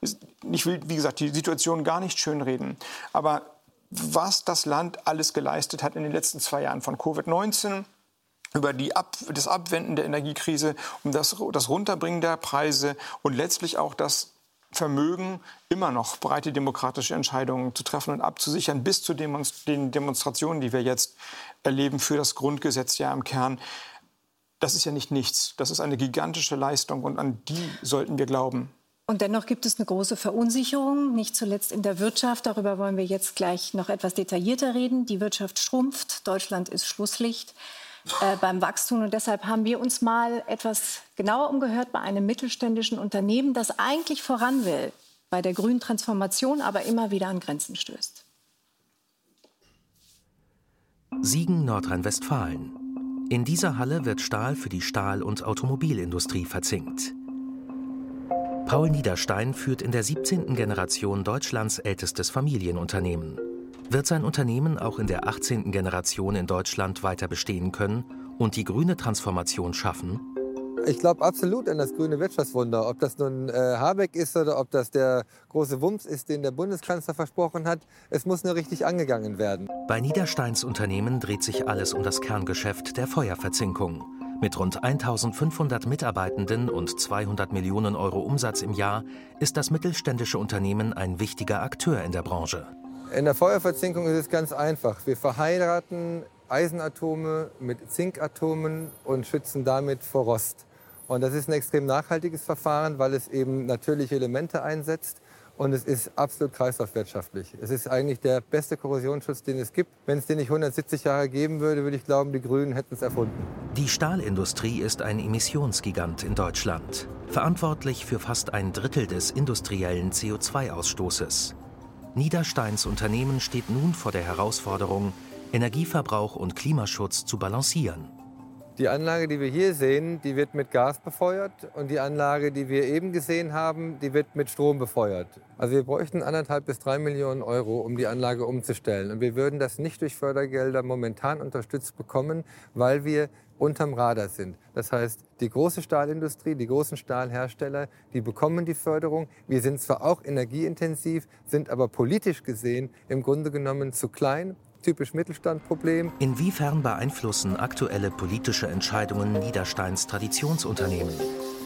ich will, wie gesagt, die Situation gar nicht schönreden, aber was das Land alles geleistet hat in den letzten zwei Jahren von Covid-19 über die Ab das Abwenden der Energiekrise, um das, das Runterbringen der Preise und letztlich auch das Vermögen, immer noch breite demokratische Entscheidungen zu treffen und abzusichern, bis zu den Demonstrationen, die wir jetzt erleben für das Grundgesetz ja im Kern. Das ist ja nicht nichts. Das ist eine gigantische Leistung und an die sollten wir glauben. Und dennoch gibt es eine große Verunsicherung, nicht zuletzt in der Wirtschaft. Darüber wollen wir jetzt gleich noch etwas detaillierter reden. Die Wirtschaft schrumpft, Deutschland ist Schlusslicht äh, beim Wachstum. Und deshalb haben wir uns mal etwas genauer umgehört bei einem mittelständischen Unternehmen, das eigentlich voran will bei der grünen Transformation, aber immer wieder an Grenzen stößt. Siegen, Nordrhein-Westfalen. In dieser Halle wird Stahl für die Stahl- und Automobilindustrie verzinkt. Paul Niederstein führt in der 17. Generation Deutschlands ältestes Familienunternehmen. Wird sein Unternehmen auch in der 18. Generation in Deutschland weiter bestehen können und die grüne Transformation schaffen? Ich glaube absolut an das grüne Wirtschaftswunder. Ob das nun äh, Habeck ist oder ob das der große Wumms ist, den der Bundeskanzler versprochen hat, es muss nur richtig angegangen werden. Bei Niedersteins Unternehmen dreht sich alles um das Kerngeschäft der Feuerverzinkung. Mit rund 1500 Mitarbeitenden und 200 Millionen Euro Umsatz im Jahr ist das mittelständische Unternehmen ein wichtiger Akteur in der Branche. In der Feuerverzinkung ist es ganz einfach. Wir verheiraten Eisenatome mit Zinkatomen und schützen damit vor Rost. Und das ist ein extrem nachhaltiges Verfahren, weil es eben natürliche Elemente einsetzt. Und es ist absolut kreislaufwirtschaftlich. Es ist eigentlich der beste Korrosionsschutz, den es gibt. Wenn es den nicht 170 Jahre geben würde, würde ich glauben, die Grünen hätten es erfunden. Die Stahlindustrie ist ein Emissionsgigant in Deutschland, verantwortlich für fast ein Drittel des industriellen CO2-Ausstoßes. Niedersteins Unternehmen steht nun vor der Herausforderung, Energieverbrauch und Klimaschutz zu balancieren. Die Anlage, die wir hier sehen, die wird mit Gas befeuert und die Anlage, die wir eben gesehen haben, die wird mit Strom befeuert. Also wir bräuchten anderthalb bis drei Millionen Euro, um die Anlage umzustellen. Und wir würden das nicht durch Fördergelder momentan unterstützt bekommen, weil wir unterm Radar sind. Das heißt, die große Stahlindustrie, die großen Stahlhersteller, die bekommen die Förderung. Wir sind zwar auch energieintensiv, sind aber politisch gesehen im Grunde genommen zu klein typisch Mittelstandproblem. Inwiefern beeinflussen aktuelle politische Entscheidungen Niedersteins Traditionsunternehmen?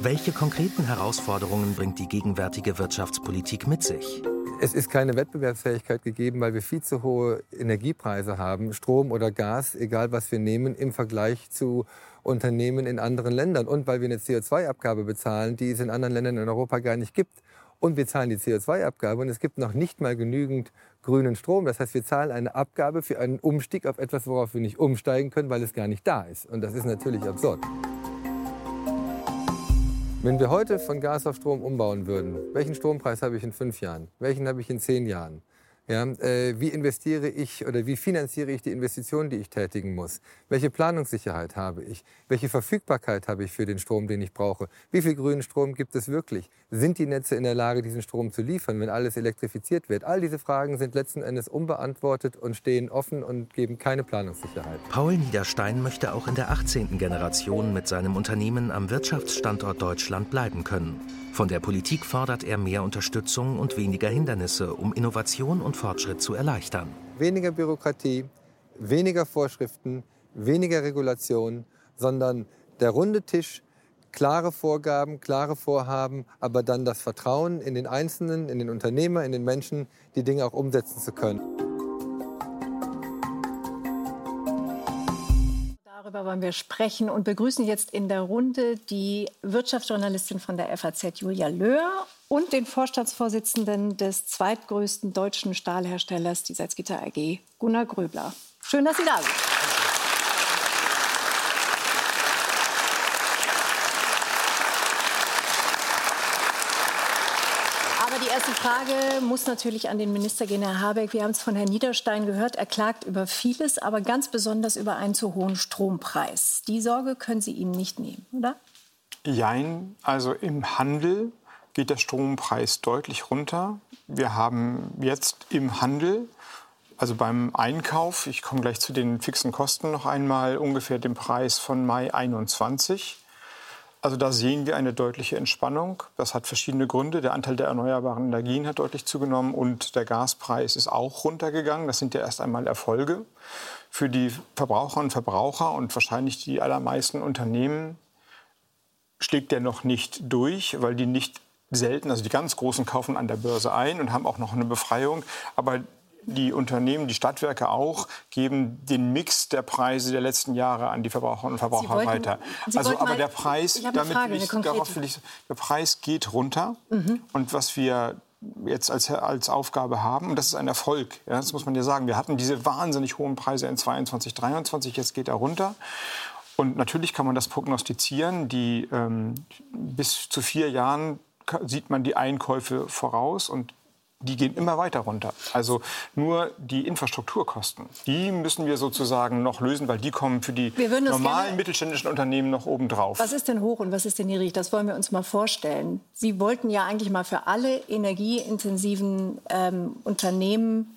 Welche konkreten Herausforderungen bringt die gegenwärtige Wirtschaftspolitik mit sich? Es ist keine Wettbewerbsfähigkeit gegeben, weil wir viel zu hohe Energiepreise haben, Strom oder Gas, egal was wir nehmen, im Vergleich zu Unternehmen in anderen Ländern. Und weil wir eine CO2-Abgabe bezahlen, die es in anderen Ländern in Europa gar nicht gibt. Und wir zahlen die CO2-Abgabe und es gibt noch nicht mal genügend grünen Strom. Das heißt, wir zahlen eine Abgabe für einen Umstieg auf etwas, worauf wir nicht umsteigen können, weil es gar nicht da ist. Und das ist natürlich absurd. Wenn wir heute von Gas auf Strom umbauen würden, welchen Strompreis habe ich in fünf Jahren? Welchen habe ich in zehn Jahren? Ja, äh, wie investiere ich oder wie finanziere ich die Investitionen, die ich tätigen muss? Welche Planungssicherheit habe ich? Welche Verfügbarkeit habe ich für den Strom, den ich brauche? Wie viel grünen Strom gibt es wirklich? Sind die Netze in der Lage, diesen Strom zu liefern, wenn alles elektrifiziert wird? All diese Fragen sind letzten Endes unbeantwortet und stehen offen und geben keine Planungssicherheit. Paul Niederstein möchte auch in der 18. Generation mit seinem Unternehmen am Wirtschaftsstandort Deutschland bleiben können. Von der Politik fordert er mehr Unterstützung und weniger Hindernisse, um Innovation und Fortschritt zu erleichtern. Weniger Bürokratie, weniger Vorschriften, weniger Regulation, sondern der runde Tisch, klare Vorgaben, klare Vorhaben, aber dann das Vertrauen in den Einzelnen, in den Unternehmer, in den Menschen, die Dinge auch umsetzen zu können. Darüber wollen wir sprechen und begrüßen jetzt in der Runde die Wirtschaftsjournalistin von der FAZ Julia Löhr und den Vorstandsvorsitzenden des zweitgrößten deutschen Stahlherstellers, die Salzgitter AG, Gunnar Gröbler. Schön, dass Sie da sind. Erste Frage muss natürlich an den Minister gehen, Herr Habeck. Wir haben es von Herrn Niederstein gehört. Er klagt über vieles, aber ganz besonders über einen zu hohen Strompreis. Die Sorge können Sie ihm nicht nehmen, oder? Jein. Also im Handel geht der Strompreis deutlich runter. Wir haben jetzt im Handel, also beim Einkauf, ich komme gleich zu den fixen Kosten noch einmal, ungefähr den Preis von Mai 21 also da sehen wir eine deutliche Entspannung. Das hat verschiedene Gründe. Der Anteil der erneuerbaren Energien hat deutlich zugenommen und der Gaspreis ist auch runtergegangen. Das sind ja erst einmal Erfolge. Für die Verbraucherinnen und Verbraucher und wahrscheinlich die allermeisten Unternehmen schlägt der noch nicht durch, weil die nicht selten, also die ganz Großen kaufen an der Börse ein und haben auch noch eine Befreiung. Aber die Unternehmen, die Stadtwerke auch, geben den Mix der Preise der letzten Jahre an die Verbraucherinnen und Verbraucher wollten, weiter. Also, aber mal, der Preis, damit Frage, ich, darauf will ich, der Preis geht runter. Mhm. Und was wir jetzt als, als Aufgabe haben. Und das ist ein Erfolg. Ja, das muss man ja sagen. Wir hatten diese wahnsinnig hohen Preise in 22, 23. Jetzt geht er runter. Und natürlich kann man das prognostizieren. Die, ähm, bis zu vier Jahren sieht man die Einkäufe voraus. Und die gehen immer weiter runter. Also nur die Infrastrukturkosten, die müssen wir sozusagen noch lösen, weil die kommen für die normalen mittelständischen Unternehmen noch obendrauf. Was ist denn hoch und was ist denn niedrig? Das wollen wir uns mal vorstellen. Sie wollten ja eigentlich mal für alle energieintensiven ähm, Unternehmen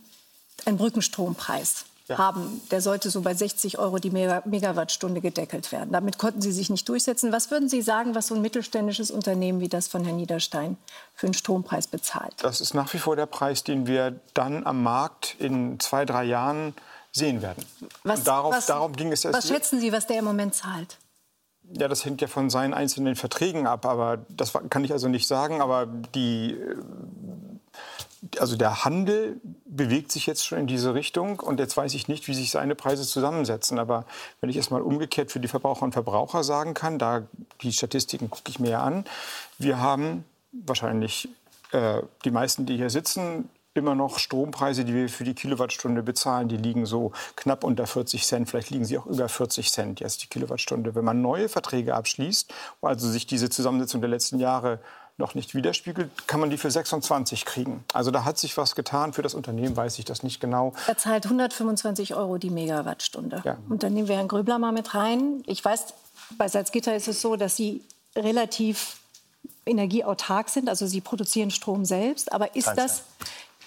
einen Brückenstrompreis ja. haben. Der sollte so bei 60 Euro die Megawattstunde gedeckelt werden. Damit konnten Sie sich nicht durchsetzen. Was würden Sie sagen, was so ein mittelständisches Unternehmen wie das von Herrn Niederstein für einen Strompreis bezahlt? Das ist nach wie vor der Preis, den wir dann am Markt in zwei, drei Jahren sehen werden. Was, darauf, was, darum ging es. Was schätzen Sie, was der im Moment zahlt? Ja, das hängt ja von seinen einzelnen Verträgen ab, aber das kann ich also nicht sagen. Aber die also der Handel bewegt sich jetzt schon in diese Richtung und jetzt weiß ich nicht, wie sich seine Preise zusammensetzen. Aber wenn ich es mal umgekehrt für die Verbraucher und Verbraucher sagen kann, da die Statistiken gucke ich mir ja an, wir haben wahrscheinlich äh, die meisten, die hier sitzen, immer noch Strompreise, die wir für die Kilowattstunde bezahlen, die liegen so knapp unter 40 Cent. Vielleicht liegen sie auch über 40 Cent jetzt die Kilowattstunde. Wenn man neue Verträge abschließt, also sich diese Zusammensetzung der letzten Jahre noch nicht widerspiegelt, kann man die für 26 kriegen. Also da hat sich was getan. Für das Unternehmen weiß ich das nicht genau. Er zahlt 125 Euro die Megawattstunde. Ja. Und dann nehmen wir Herrn Gröbler mal mit rein. Ich weiß, bei Salzgitter ist es so, dass Sie relativ energieautark sind, also Sie produzieren Strom selbst. Aber ist das,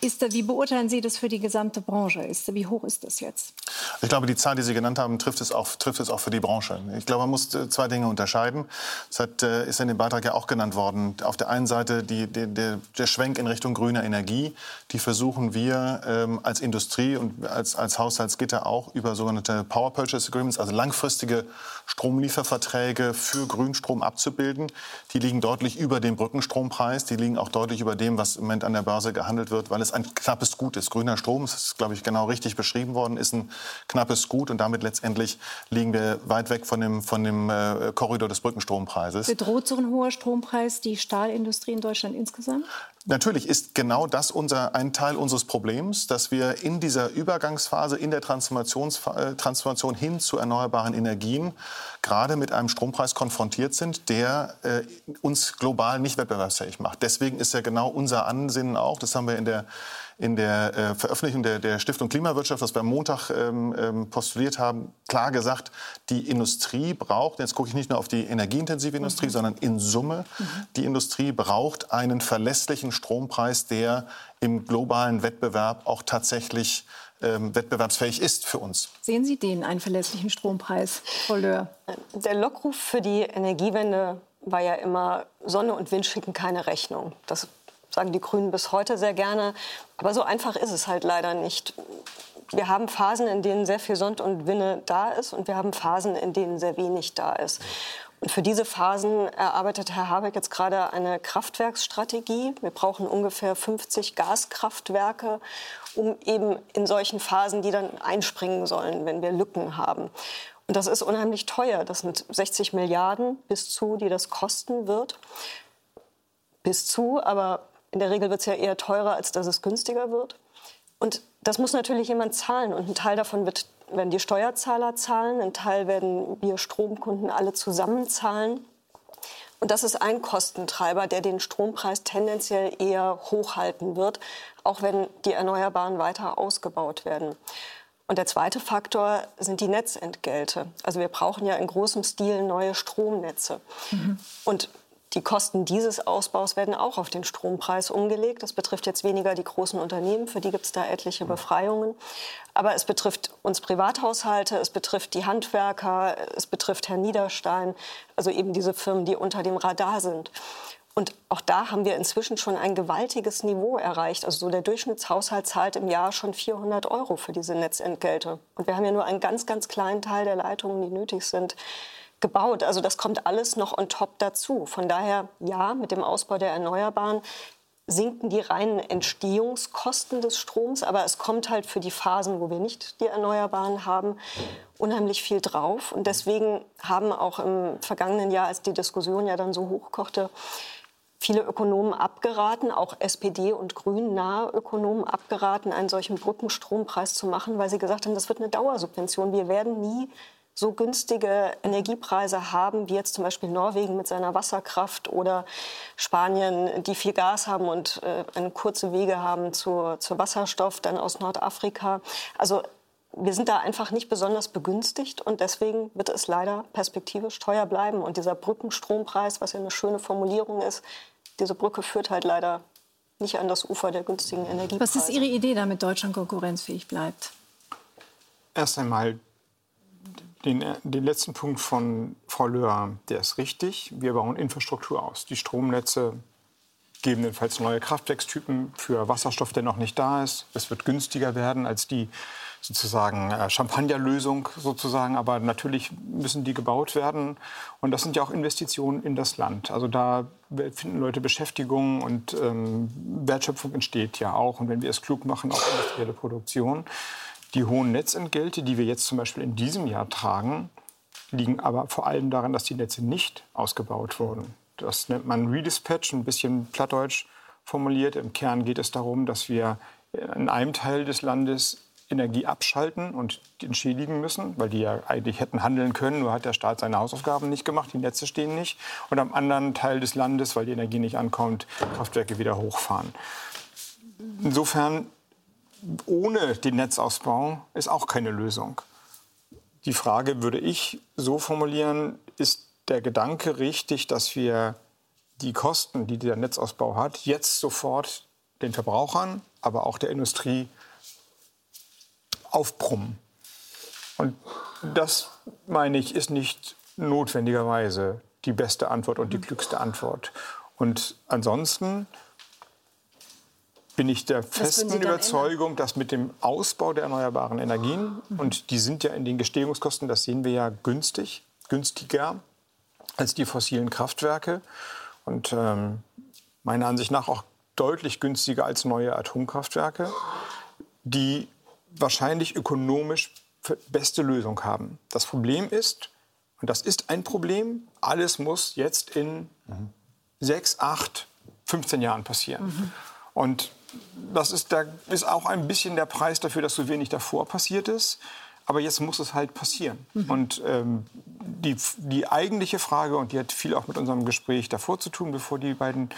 ist da, wie beurteilen Sie das für die gesamte Branche? Ist, wie hoch ist das jetzt? Ich glaube, die Zahl, die Sie genannt haben, trifft es auch, trifft es auch für die Branche. Ich glaube, man muss äh, zwei Dinge unterscheiden. Das hat, äh, ist in dem Beitrag ja auch genannt worden. Auf der einen Seite die, die, der, der Schwenk in Richtung grüner Energie. Die versuchen wir ähm, als Industrie und als, als Haushaltsgitter auch über sogenannte Power Purchase Agreements, also langfristige Stromlieferverträge für Grünstrom abzubilden. Die liegen deutlich über dem Brückenstrompreis. Die liegen auch deutlich über dem, was im Moment an der Börse gehandelt wird, weil es ein knappes Gut ist. Grüner Strom, das ist, glaube ich, genau richtig beschrieben worden, ist ein knappes Gut und damit letztendlich liegen wir weit weg von dem, von dem äh, Korridor des Brückenstrompreises. Bedroht so ein hoher Strompreis die Stahlindustrie in Deutschland insgesamt? Natürlich ist genau das unser, ein Teil unseres Problems, dass wir in dieser Übergangsphase, in der äh, Transformation hin zu erneuerbaren Energien gerade mit einem Strompreis konfrontiert sind, der äh, uns global nicht wettbewerbsfähig macht. Deswegen ist ja genau unser Ansinnen auch, das haben wir in der in der äh, Veröffentlichung der, der, Stiftung Klimawirtschaft, was wir am Montag ähm, ähm, postuliert haben, klar gesagt, die Industrie braucht, jetzt gucke ich nicht nur auf die energieintensive Industrie, mhm. sondern in Summe, mhm. die Industrie braucht einen verlässlichen Strompreis, der im globalen Wettbewerb auch tatsächlich ähm, wettbewerbsfähig ist für uns. Sehen Sie den, einen verlässlichen Strompreis, Frau Löhr? Der Lockruf für die Energiewende war ja immer, Sonne und Wind schicken keine Rechnung. Das sagen die Grünen bis heute sehr gerne. Aber so einfach ist es halt leider nicht. Wir haben Phasen, in denen sehr viel Sonne und Winne da ist und wir haben Phasen, in denen sehr wenig da ist. Und für diese Phasen erarbeitet Herr Habeck jetzt gerade eine Kraftwerksstrategie. Wir brauchen ungefähr 50 Gaskraftwerke, um eben in solchen Phasen, die dann einspringen sollen, wenn wir Lücken haben. Und das ist unheimlich teuer. Das sind 60 Milliarden bis zu, die das kosten wird. Bis zu, aber in der Regel wird es ja eher teurer, als dass es günstiger wird. Und das muss natürlich jemand zahlen. Und ein Teil davon wird, werden die Steuerzahler zahlen, ein Teil werden wir Stromkunden alle zusammen zahlen. Und das ist ein Kostentreiber, der den Strompreis tendenziell eher hochhalten wird, auch wenn die Erneuerbaren weiter ausgebaut werden. Und der zweite Faktor sind die Netzentgelte. Also wir brauchen ja in großem Stil neue Stromnetze. Mhm. Und die Kosten dieses Ausbaus werden auch auf den Strompreis umgelegt. Das betrifft jetzt weniger die großen Unternehmen, für die gibt es da etliche Befreiungen. Aber es betrifft uns Privathaushalte, es betrifft die Handwerker, es betrifft Herrn Niederstein, also eben diese Firmen, die unter dem Radar sind. Und auch da haben wir inzwischen schon ein gewaltiges Niveau erreicht. Also so der Durchschnittshaushalt zahlt im Jahr schon 400 Euro für diese Netzentgelte. Und wir haben ja nur einen ganz, ganz kleinen Teil der Leitungen, die nötig sind gebaut. Also das kommt alles noch on top dazu. Von daher, ja, mit dem Ausbau der Erneuerbaren sinken die reinen Entstehungskosten des Stroms, aber es kommt halt für die Phasen, wo wir nicht die Erneuerbaren haben, unheimlich viel drauf. Und deswegen haben auch im vergangenen Jahr, als die Diskussion ja dann so hochkochte, viele Ökonomen abgeraten, auch SPD und Grün nahe Ökonomen abgeraten, einen solchen Brückenstrompreis zu machen, weil sie gesagt haben, das wird eine Dauersubvention. Wir werden nie so günstige Energiepreise haben, wie jetzt zum Beispiel Norwegen mit seiner Wasserkraft oder Spanien, die viel Gas haben und äh, kurze Wege haben zu, zu Wasserstoff, dann aus Nordafrika. Also wir sind da einfach nicht besonders begünstigt und deswegen wird es leider perspektivisch teuer bleiben. Und dieser Brückenstrompreis, was ja eine schöne Formulierung ist, diese Brücke führt halt leider nicht an das Ufer der günstigen Energiepreise. Was ist Ihre Idee, damit Deutschland konkurrenzfähig bleibt? Erst einmal den, den letzten Punkt von Frau Löhr, der ist richtig. Wir bauen Infrastruktur aus. Die Stromnetze, gegebenenfalls neue Kraftwerkstypen für Wasserstoff, der noch nicht da ist. Es wird günstiger werden als die sozusagen äh, Champagnerlösung sozusagen, aber natürlich müssen die gebaut werden und das sind ja auch Investitionen in das Land. Also da finden Leute Beschäftigung und ähm, Wertschöpfung entsteht ja auch und wenn wir es klug machen, auch industrielle Produktion. Die hohen Netzentgelte, die wir jetzt zum Beispiel in diesem Jahr tragen, liegen aber vor allem daran, dass die Netze nicht ausgebaut wurden. Das nennt man Redispatch, ein bisschen plattdeutsch formuliert. Im Kern geht es darum, dass wir in einem Teil des Landes Energie abschalten und entschädigen müssen, weil die ja eigentlich hätten handeln können, nur hat der Staat seine Hausaufgaben nicht gemacht, die Netze stehen nicht. Und am anderen Teil des Landes, weil die Energie nicht ankommt, Kraftwerke wieder hochfahren. Insofern ohne den Netzausbau ist auch keine Lösung. Die Frage würde ich so formulieren, ist der Gedanke richtig, dass wir die Kosten, die der Netzausbau hat, jetzt sofort den Verbrauchern, aber auch der Industrie aufbrummen? Und das, meine ich, ist nicht notwendigerweise die beste Antwort und die klügste Antwort. Und ansonsten bin ich der festen Überzeugung, dass mit dem Ausbau der erneuerbaren Energien, mhm. und die sind ja in den Gestehungskosten, das sehen wir ja günstig, günstiger als die fossilen Kraftwerke und ähm, meiner Ansicht nach auch deutlich günstiger als neue Atomkraftwerke, die wahrscheinlich ökonomisch beste Lösung haben. Das Problem ist, und das ist ein Problem, alles muss jetzt in mhm. sechs, acht, 15 Jahren passieren. Mhm. Und das ist, der, ist auch ein bisschen der Preis dafür, dass so wenig davor passiert ist. Aber jetzt muss es halt passieren. Mhm. Und ähm, die, die eigentliche Frage, und die hat viel auch mit unserem Gespräch davor zu tun, bevor die beiden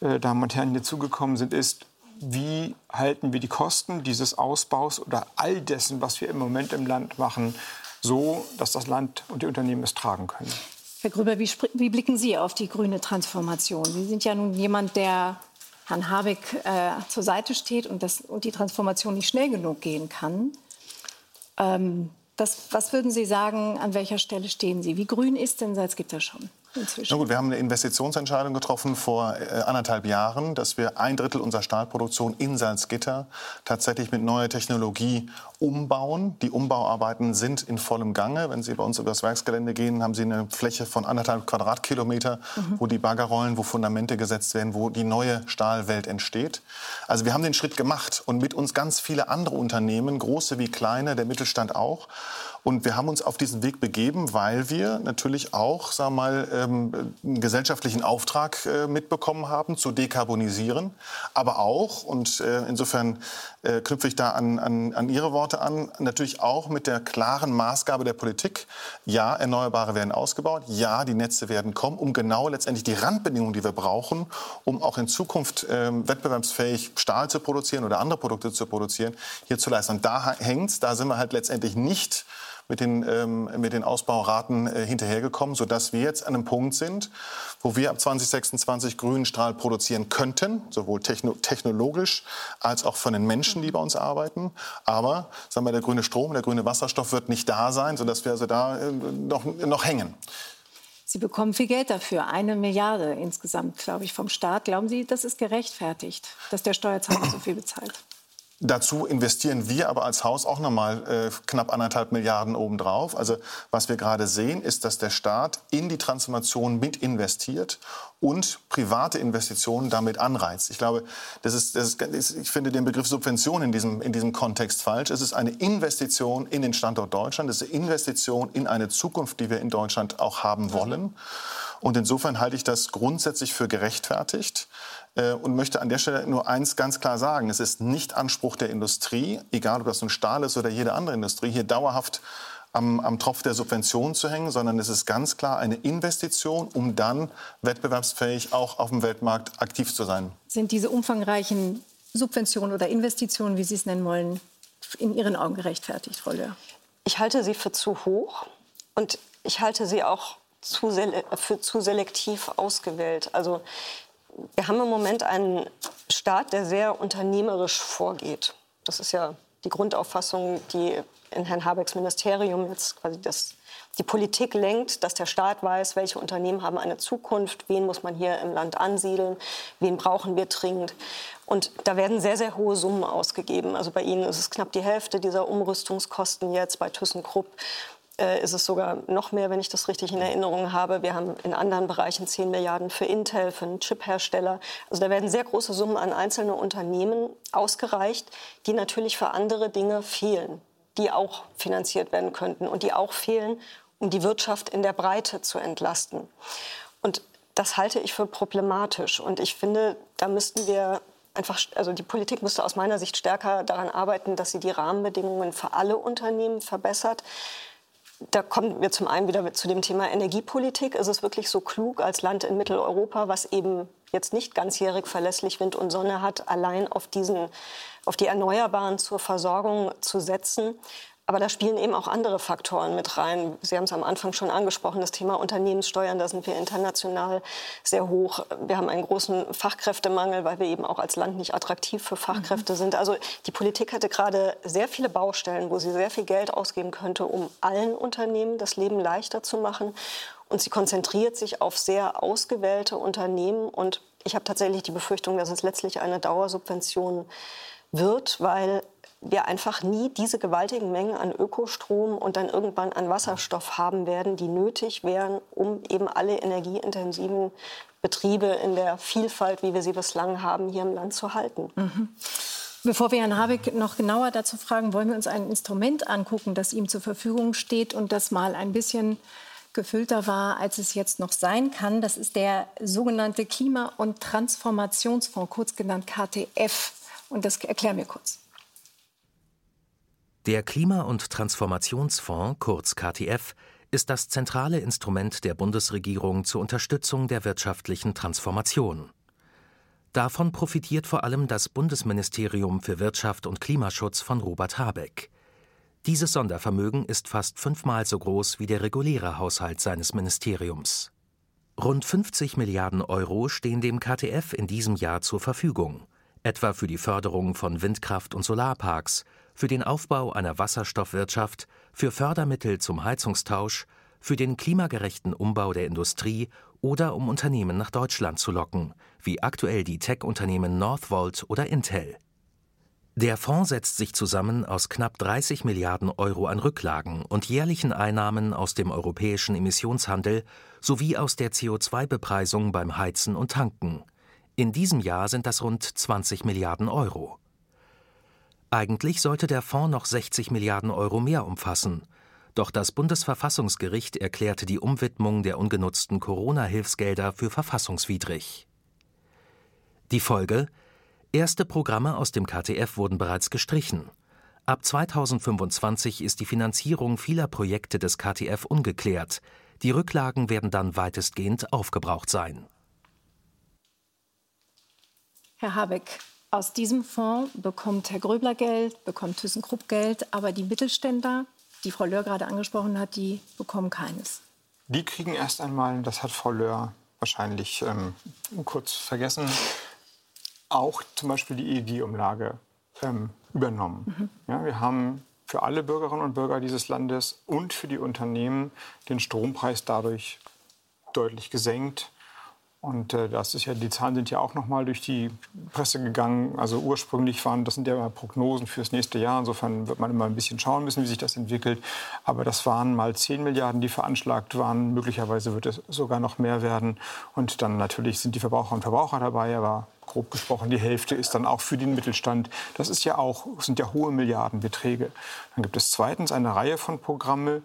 äh, Damen und Herren hier zugekommen sind, ist, wie halten wir die Kosten dieses Ausbaus oder all dessen, was wir im Moment im Land machen, so, dass das Land und die Unternehmen es tragen können? Herr Grüber, wie, wie blicken Sie auf die grüne Transformation? Sie sind ja nun jemand, der Herrn Habeck äh, zur Seite steht und, das, und die Transformation nicht schnell genug gehen kann. Ähm, das, was würden Sie sagen, an welcher Stelle stehen Sie? Wie grün ist denn Salzgitter schon? Inzwischen? Na gut, wir haben eine Investitionsentscheidung getroffen vor äh, anderthalb Jahren, dass wir ein Drittel unserer Stahlproduktion in Salzgitter tatsächlich mit neuer Technologie umbauen. Die Umbauarbeiten sind in vollem Gange. Wenn Sie bei uns über das Werksgelände gehen, haben Sie eine Fläche von anderthalb Quadratkilometer, mhm. wo die Bagger rollen, wo Fundamente gesetzt werden, wo die neue Stahlwelt entsteht. Also wir haben den Schritt gemacht und mit uns ganz viele andere Unternehmen, große wie kleine, der Mittelstand auch. Und wir haben uns auf diesen Weg begeben, weil wir natürlich auch, sagen wir mal, ähm, einen gesellschaftlichen Auftrag äh, mitbekommen haben, zu dekarbonisieren. Aber auch, und äh, insofern äh, knüpfe ich da an, an, an Ihre Worte an, natürlich auch mit der klaren Maßgabe der Politik. Ja, Erneuerbare werden ausgebaut. Ja, die Netze werden kommen, um genau letztendlich die Randbedingungen, die wir brauchen, um auch in Zukunft ähm, wettbewerbsfähig Stahl zu produzieren oder andere Produkte zu produzieren, hier zu leisten. Und da hängt's. Da sind wir halt letztendlich nicht mit den, ähm, mit den Ausbauraten äh, hinterhergekommen, sodass wir jetzt an einem Punkt sind, wo wir ab 2026 grünen Strahl produzieren könnten, sowohl techno technologisch als auch von den Menschen, die bei uns arbeiten. Aber sagen wir, der grüne Strom, der grüne Wasserstoff wird nicht da sein, sodass wir also da äh, noch, noch hängen. Sie bekommen viel Geld dafür, eine Milliarde insgesamt, glaube ich, vom Staat. Glauben Sie, das ist gerechtfertigt, dass der Steuerzahler so viel bezahlt? Dazu investieren wir aber als Haus auch nochmal äh, knapp anderthalb Milliarden obendrauf. Also was wir gerade sehen, ist, dass der Staat in die Transformation mit investiert und private Investitionen damit anreizt. Ich glaube, das ist, das ist, ich finde den Begriff Subvention in diesem, in diesem Kontext falsch. Es ist eine Investition in den Standort Deutschland. Es ist eine Investition in eine Zukunft, die wir in Deutschland auch haben wollen. Und insofern halte ich das grundsätzlich für gerechtfertigt. Äh, und möchte an der Stelle nur eins ganz klar sagen. Es ist nicht Anspruch der Industrie, egal ob das nun Stahl ist oder jede andere Industrie, hier dauerhaft am, am Tropf der Subvention zu hängen, sondern es ist ganz klar eine Investition, um dann wettbewerbsfähig auch auf dem Weltmarkt aktiv zu sein. Sind diese umfangreichen Subventionen oder Investitionen, wie Sie es nennen wollen, in Ihren Augen gerechtfertigt, Frau Löhr? Ich halte sie für zu hoch und ich halte sie auch zu für zu selektiv ausgewählt. Also wir haben im Moment einen Staat, der sehr unternehmerisch vorgeht. Das ist ja die Grundauffassung, die in Herrn Habecks Ministerium jetzt quasi das, die Politik lenkt, dass der Staat weiß, welche Unternehmen haben eine Zukunft, wen muss man hier im Land ansiedeln, wen brauchen wir dringend. Und da werden sehr, sehr hohe Summen ausgegeben. Also bei Ihnen ist es knapp die Hälfte dieser Umrüstungskosten jetzt, bei ThyssenKrupp äh, ist es sogar noch mehr, wenn ich das richtig in Erinnerung habe. Wir haben in anderen Bereichen 10 Milliarden für Intel, für einen Chiphersteller. Also da werden sehr große Summen an einzelne Unternehmen ausgereicht, die natürlich für andere Dinge fehlen, die auch finanziert werden könnten und die auch fehlen, um die Wirtschaft in der Breite zu entlasten. Und das halte ich für problematisch. Und ich finde, da müssten wir einfach, also die Politik müsste aus meiner Sicht stärker daran arbeiten, dass sie die Rahmenbedingungen für alle Unternehmen verbessert da kommen wir zum einen wieder zu dem Thema Energiepolitik. Ist es wirklich so klug, als Land in Mitteleuropa, was eben jetzt nicht ganzjährig verlässlich Wind und Sonne hat, allein auf, diesen, auf die Erneuerbaren zur Versorgung zu setzen? Aber da spielen eben auch andere Faktoren mit rein. Sie haben es am Anfang schon angesprochen, das Thema Unternehmenssteuern, da sind wir international sehr hoch. Wir haben einen großen Fachkräftemangel, weil wir eben auch als Land nicht attraktiv für Fachkräfte mhm. sind. Also die Politik hatte gerade sehr viele Baustellen, wo sie sehr viel Geld ausgeben könnte, um allen Unternehmen das Leben leichter zu machen. Und sie konzentriert sich auf sehr ausgewählte Unternehmen. Und ich habe tatsächlich die Befürchtung, dass es letztlich eine Dauersubvention wird, weil wir einfach nie diese gewaltigen Mengen an Ökostrom und dann irgendwann an Wasserstoff haben werden, die nötig wären, um eben alle energieintensiven Betriebe in der Vielfalt, wie wir sie bislang haben, hier im Land zu halten. Mhm. Bevor wir Herrn Habeck noch genauer dazu fragen, wollen wir uns ein Instrument angucken, das ihm zur Verfügung steht und das mal ein bisschen gefüllter war, als es jetzt noch sein kann. Das ist der sogenannte Klima- und Transformationsfonds, kurz genannt KTF. Und das erklär mir kurz. Der Klima- und Transformationsfonds, kurz KTF, ist das zentrale Instrument der Bundesregierung zur Unterstützung der wirtschaftlichen Transformation. Davon profitiert vor allem das Bundesministerium für Wirtschaft und Klimaschutz von Robert Habeck. Dieses Sondervermögen ist fast fünfmal so groß wie der reguläre Haushalt seines Ministeriums. Rund 50 Milliarden Euro stehen dem KTF in diesem Jahr zur Verfügung, etwa für die Förderung von Windkraft- und Solarparks, für den Aufbau einer Wasserstoffwirtschaft, für Fördermittel zum Heizungstausch, für den klimagerechten Umbau der Industrie oder um Unternehmen nach Deutschland zu locken, wie aktuell die Tech-Unternehmen Northvolt oder Intel. Der Fonds setzt sich zusammen aus knapp 30 Milliarden Euro an Rücklagen und jährlichen Einnahmen aus dem europäischen Emissionshandel sowie aus der CO2-Bepreisung beim Heizen und Tanken. In diesem Jahr sind das rund 20 Milliarden Euro. Eigentlich sollte der Fonds noch 60 Milliarden Euro mehr umfassen. Doch das Bundesverfassungsgericht erklärte die Umwidmung der ungenutzten Corona-Hilfsgelder für verfassungswidrig. Die Folge? Erste Programme aus dem KTF wurden bereits gestrichen. Ab 2025 ist die Finanzierung vieler Projekte des KTF ungeklärt. Die Rücklagen werden dann weitestgehend aufgebraucht sein. Herr Habeck, aus diesem Fonds bekommt Herr Gröbler Geld, bekommt ThyssenKrupp Geld, aber die Mittelständler, die Frau Löhr gerade angesprochen hat, die bekommen keines. Die kriegen erst einmal, das hat Frau Löhr wahrscheinlich ähm, kurz vergessen, auch zum Beispiel die EEG-Umlage ähm, übernommen. Mhm. Ja, wir haben für alle Bürgerinnen und Bürger dieses Landes und für die Unternehmen den Strompreis dadurch deutlich gesenkt. Und äh, das ist ja, die Zahlen sind ja auch noch mal durch die Presse gegangen. Also ursprünglich waren, das sind ja Prognosen fürs nächste Jahr. Insofern wird man immer ein bisschen schauen müssen, wie sich das entwickelt. Aber das waren mal 10 Milliarden, die veranschlagt waren. Möglicherweise wird es sogar noch mehr werden. Und dann natürlich sind die Verbraucher und Verbraucher dabei. Aber grob gesprochen, die Hälfte ist dann auch für den Mittelstand. Das ist ja auch, sind ja hohe Milliardenbeträge. Dann gibt es zweitens eine Reihe von Programme,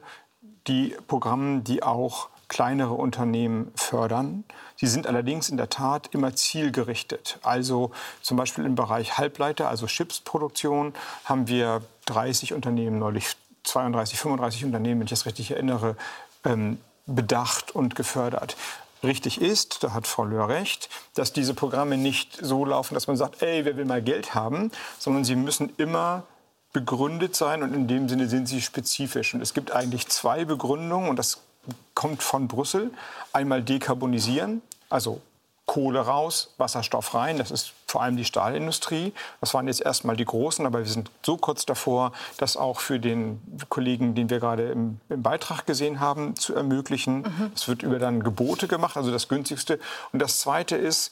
die Programmen, die auch kleinere Unternehmen fördern. Sie sind allerdings in der Tat immer zielgerichtet. Also zum Beispiel im Bereich Halbleiter, also Chipsproduktion, haben wir 30 Unternehmen, neulich 32, 35 Unternehmen, wenn ich das richtig erinnere, ähm, bedacht und gefördert. Richtig ist, da hat Frau Löhr recht, dass diese Programme nicht so laufen, dass man sagt, ey, wer will mal Geld haben, sondern sie müssen immer begründet sein und in dem Sinne sind sie spezifisch. Und es gibt eigentlich zwei Begründungen und das kommt von Brüssel. Einmal dekarbonisieren, also Kohle raus, Wasserstoff rein. Das ist vor allem die Stahlindustrie. Das waren jetzt erstmal die Großen, aber wir sind so kurz davor, das auch für den Kollegen, den wir gerade im, im Beitrag gesehen haben, zu ermöglichen. Mhm. Es wird über dann Gebote gemacht, also das günstigste. Und das Zweite ist,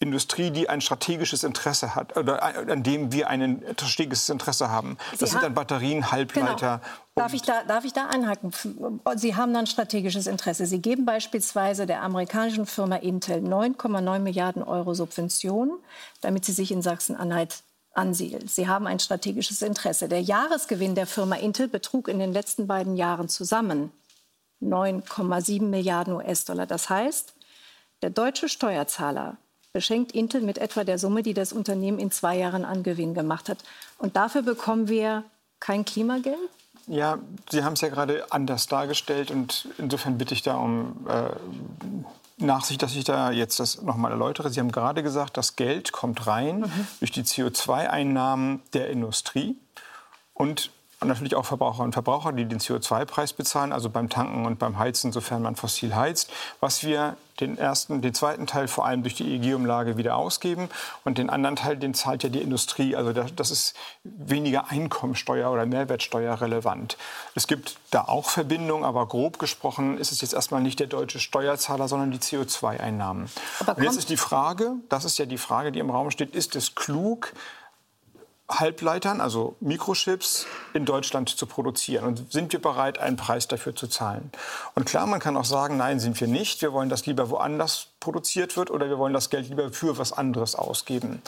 Industrie, die ein strategisches Interesse hat oder an dem wir ein strategisches Interesse haben. Das Sie sind dann Batterien, Halbleiter. Genau. Darf ich, da, darf ich da einhaken? Sie haben dann strategisches Interesse. Sie geben beispielsweise der amerikanischen Firma Intel 9,9 Milliarden Euro Subventionen, damit sie sich in Sachsen-Anhalt ansiedelt. Sie haben ein strategisches Interesse. Der Jahresgewinn der Firma Intel betrug in den letzten beiden Jahren zusammen 9,7 Milliarden US-Dollar. Das heißt, der deutsche Steuerzahler beschenkt Intel mit etwa der Summe, die das Unternehmen in zwei Jahren an Gewinn gemacht hat. Und dafür bekommen wir kein Klimageld? Ja, Sie haben es ja gerade anders dargestellt und insofern bitte ich da um äh, Nachsicht, dass ich da jetzt das nochmal erläutere. Sie haben gerade gesagt, das Geld kommt rein mhm. durch die CO2-Einnahmen der Industrie und und natürlich auch Verbraucher und Verbraucher, die den CO2-Preis bezahlen, also beim Tanken und beim Heizen, sofern man fossil heizt. Was wir den ersten, den zweiten Teil vor allem durch die EEG-Umlage wieder ausgeben und den anderen Teil, den zahlt ja die Industrie. Also das ist weniger Einkommensteuer oder Mehrwertsteuer relevant. Es gibt da auch Verbindungen, aber grob gesprochen ist es jetzt erstmal nicht der deutsche Steuerzahler, sondern die CO2-Einnahmen. Und jetzt ist die Frage, das ist ja die Frage, die im Raum steht, ist es klug, Halbleitern, also Mikrochips, in Deutschland zu produzieren? Und sind wir bereit, einen Preis dafür zu zahlen? Und klar, man kann auch sagen, nein, sind wir nicht. Wir wollen das lieber woanders produziert wird oder wir wollen das Geld lieber für was anderes ausgeben.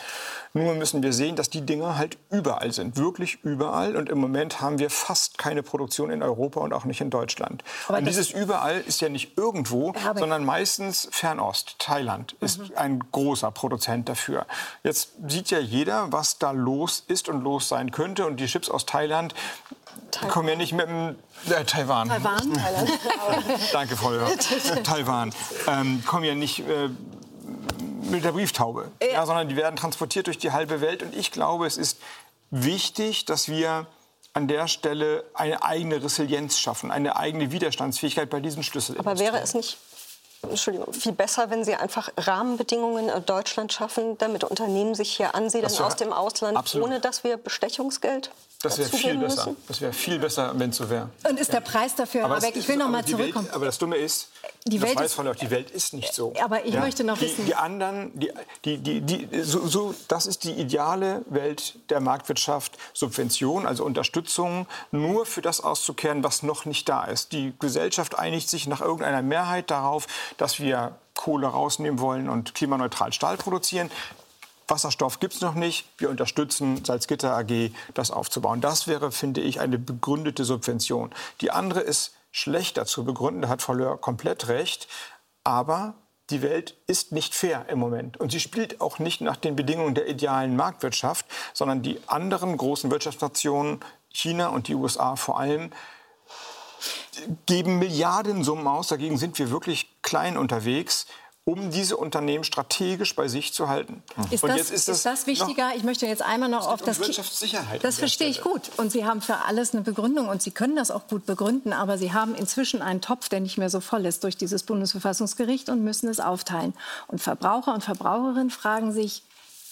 Nur müssen wir sehen, dass die Dinge halt überall sind, wirklich überall. Und im Moment haben wir fast keine Produktion in Europa und auch nicht in Deutschland. Aber und dieses überall ist ja nicht irgendwo, sondern meistens Fernost. Thailand ist mhm. ein großer Produzent dafür. Jetzt sieht ja jeder, was da los ist und los sein könnte. Und die Chips aus Thailand Taiwan. kommen ja nicht mit dem äh, Taiwan. Taiwan, Thailand. (laughs) Danke, Frau (laughs) Taiwan. Ähm, kommen ja nicht äh, mit der Brieftaube, ja. ja. sondern die werden transportiert durch die halbe Welt. Und ich glaube, es ist wichtig, dass wir an der Stelle eine eigene Resilienz schaffen, eine eigene Widerstandsfähigkeit bei diesen Schlüsseln. Aber wäre es nicht Entschuldigung, viel besser, wenn Sie einfach Rahmenbedingungen in Deutschland schaffen, damit Unternehmen sich hier ansiedeln aus dem Ausland, absolut. ohne dass wir Bestechungsgeld das wäre viel besser. Müssen? Das wäre viel besser, wenn es so wäre. Und ist der Preis dafür aber weg? Ich will noch mal zurückkommen. Welt, aber das Dumme ist, die Welt das weiß auch, die Welt ist nicht so. Aber ich ja? möchte noch die, wissen... Die anderen, die, die, die, die, so, so, das ist die ideale Welt der Marktwirtschaft. Subvention, also Unterstützung, nur für das auszukehren, was noch nicht da ist. Die Gesellschaft einigt sich nach irgendeiner Mehrheit darauf, dass wir Kohle rausnehmen wollen und klimaneutral Stahl produzieren. Wasserstoff gibt es noch nicht. Wir unterstützen Salzgitter AG, das aufzubauen. Das wäre, finde ich, eine begründete Subvention. Die andere ist schlechter zu begründen. Da hat Frau Löhr komplett recht. Aber die Welt ist nicht fair im Moment. Und sie spielt auch nicht nach den Bedingungen der idealen Marktwirtschaft, sondern die anderen großen Wirtschaftsnationen, China und die USA vor allem, geben Milliardensummen aus. Dagegen sind wir wirklich klein unterwegs um diese Unternehmen strategisch bei sich zu halten. Ist, das, ist, ist das, das, wichtiger? ich möchte jetzt einmal noch auf das... Wirtschaftssicherheit. Das verstehe ich gut. Und Sie haben für alles eine Begründung und Sie können das auch gut begründen. Aber Sie haben inzwischen einen Topf, der nicht mehr so voll ist durch dieses Bundesverfassungsgericht und müssen es aufteilen. Und Verbraucher und Verbraucherinnen fragen sich,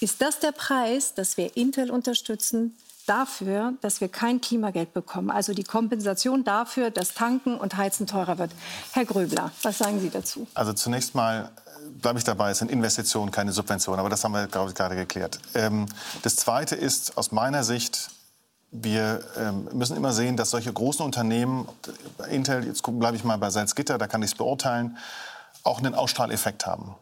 ist das der Preis, dass wir Intel unterstützen, dafür, dass wir kein Klimageld bekommen. Also die Kompensation dafür, dass Tanken und Heizen teurer wird. Herr Gröbler, was sagen Sie dazu? Also zunächst mal bleibe ich dabei, es sind Investitionen, keine Subventionen. Aber das haben wir, glaube ich, gerade geklärt. Ähm, das Zweite ist aus meiner Sicht, wir ähm, müssen immer sehen, dass solche großen Unternehmen, Intel, jetzt bleibe ich mal bei Salzgitter, da kann ich es beurteilen, auch einen Ausstrahleffekt haben.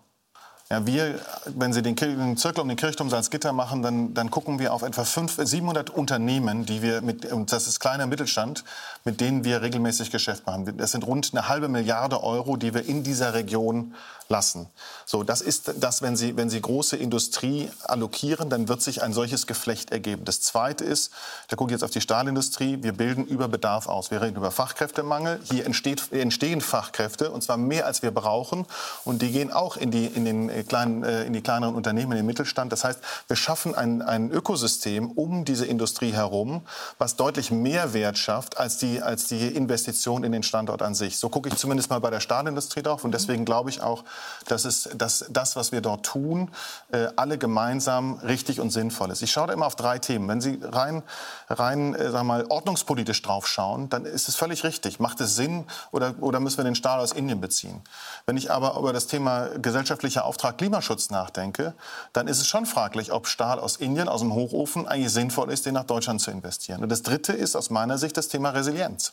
Ja, wir, wenn Sie den, den Zirkel um den Kirchturm Salzgitter machen, dann, dann gucken wir auf etwa 500, 700 Unternehmen, die wir mit, und das ist kleiner Mittelstand, mit denen wir regelmäßig Geschäft machen. Das sind rund eine halbe Milliarde Euro, die wir in dieser Region lassen. So, das ist das, wenn Sie, wenn Sie große Industrie allokieren, dann wird sich ein solches Geflecht ergeben. Das Zweite ist, da gucke ich jetzt auf die Stahlindustrie, wir bilden über Bedarf aus. Wir reden über Fachkräftemangel. Hier entsteht, entstehen Fachkräfte, und zwar mehr, als wir brauchen. Und die gehen auch in die, in den kleinen, äh, in die kleineren Unternehmen, in den Mittelstand. Das heißt, wir schaffen ein, ein Ökosystem um diese Industrie herum, was deutlich mehr Wert schafft als die die, als die Investition in den Standort an sich. So gucke ich zumindest mal bei der Stahlindustrie drauf. Und deswegen glaube ich auch, dass, es, dass das, was wir dort tun, äh, alle gemeinsam richtig und sinnvoll ist. Ich schaue da immer auf drei Themen. Wenn Sie rein, rein äh, sagen mal, ordnungspolitisch drauf schauen, dann ist es völlig richtig. Macht es Sinn oder, oder müssen wir den Stahl aus Indien beziehen? Wenn ich aber über das Thema gesellschaftlicher Auftrag Klimaschutz nachdenke, dann ist es schon fraglich, ob Stahl aus Indien, aus dem Hochofen, eigentlich sinnvoll ist, den nach Deutschland zu investieren. Und das Dritte ist aus meiner Sicht das Thema Resilienz. Resilienz.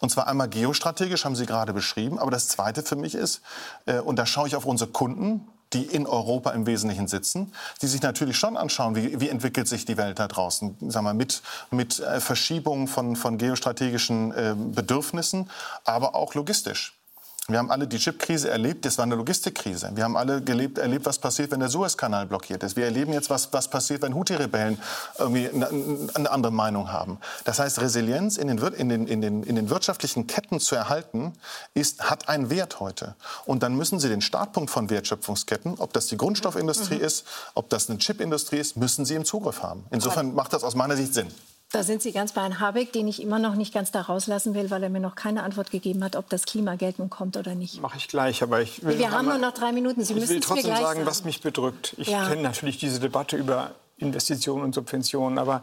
Und zwar einmal geostrategisch, haben Sie gerade beschrieben. Aber das Zweite für mich ist, äh, und da schaue ich auf unsere Kunden, die in Europa im Wesentlichen sitzen, die sich natürlich schon anschauen, wie, wie entwickelt sich die Welt da draußen, sagen wir, mit, mit äh, Verschiebungen von, von geostrategischen äh, Bedürfnissen, aber auch logistisch. Wir haben alle die Chipkrise erlebt, das war eine Logistikkrise. Wir haben alle gelebt, erlebt, was passiert, wenn der Suezkanal blockiert ist. Wir erleben jetzt, was, was passiert, wenn Houthi-Rebellen irgendwie eine, eine, andere Meinung haben. Das heißt, Resilienz in den, in, den, in, den, in den wirtschaftlichen Ketten zu erhalten, ist, hat einen Wert heute. Und dann müssen Sie den Startpunkt von Wertschöpfungsketten, ob das die Grundstoffindustrie mhm. ist, ob das eine Chipindustrie ist, müssen Sie im Zugriff haben. Insofern macht das aus meiner Sicht Sinn. Da sind Sie ganz bei Herrn Habeck, den ich immer noch nicht ganz da rauslassen will, weil er mir noch keine Antwort gegeben hat, ob das Klimageld nun kommt oder nicht. Mache ich gleich, aber ich will. Wir haben nur noch drei Minuten. Sie ich müssen will es mir trotzdem gleich sagen, sagen, was mich bedrückt. Ich Ja. kenne natürlich diese Debatte über Investitionen und Subventionen, aber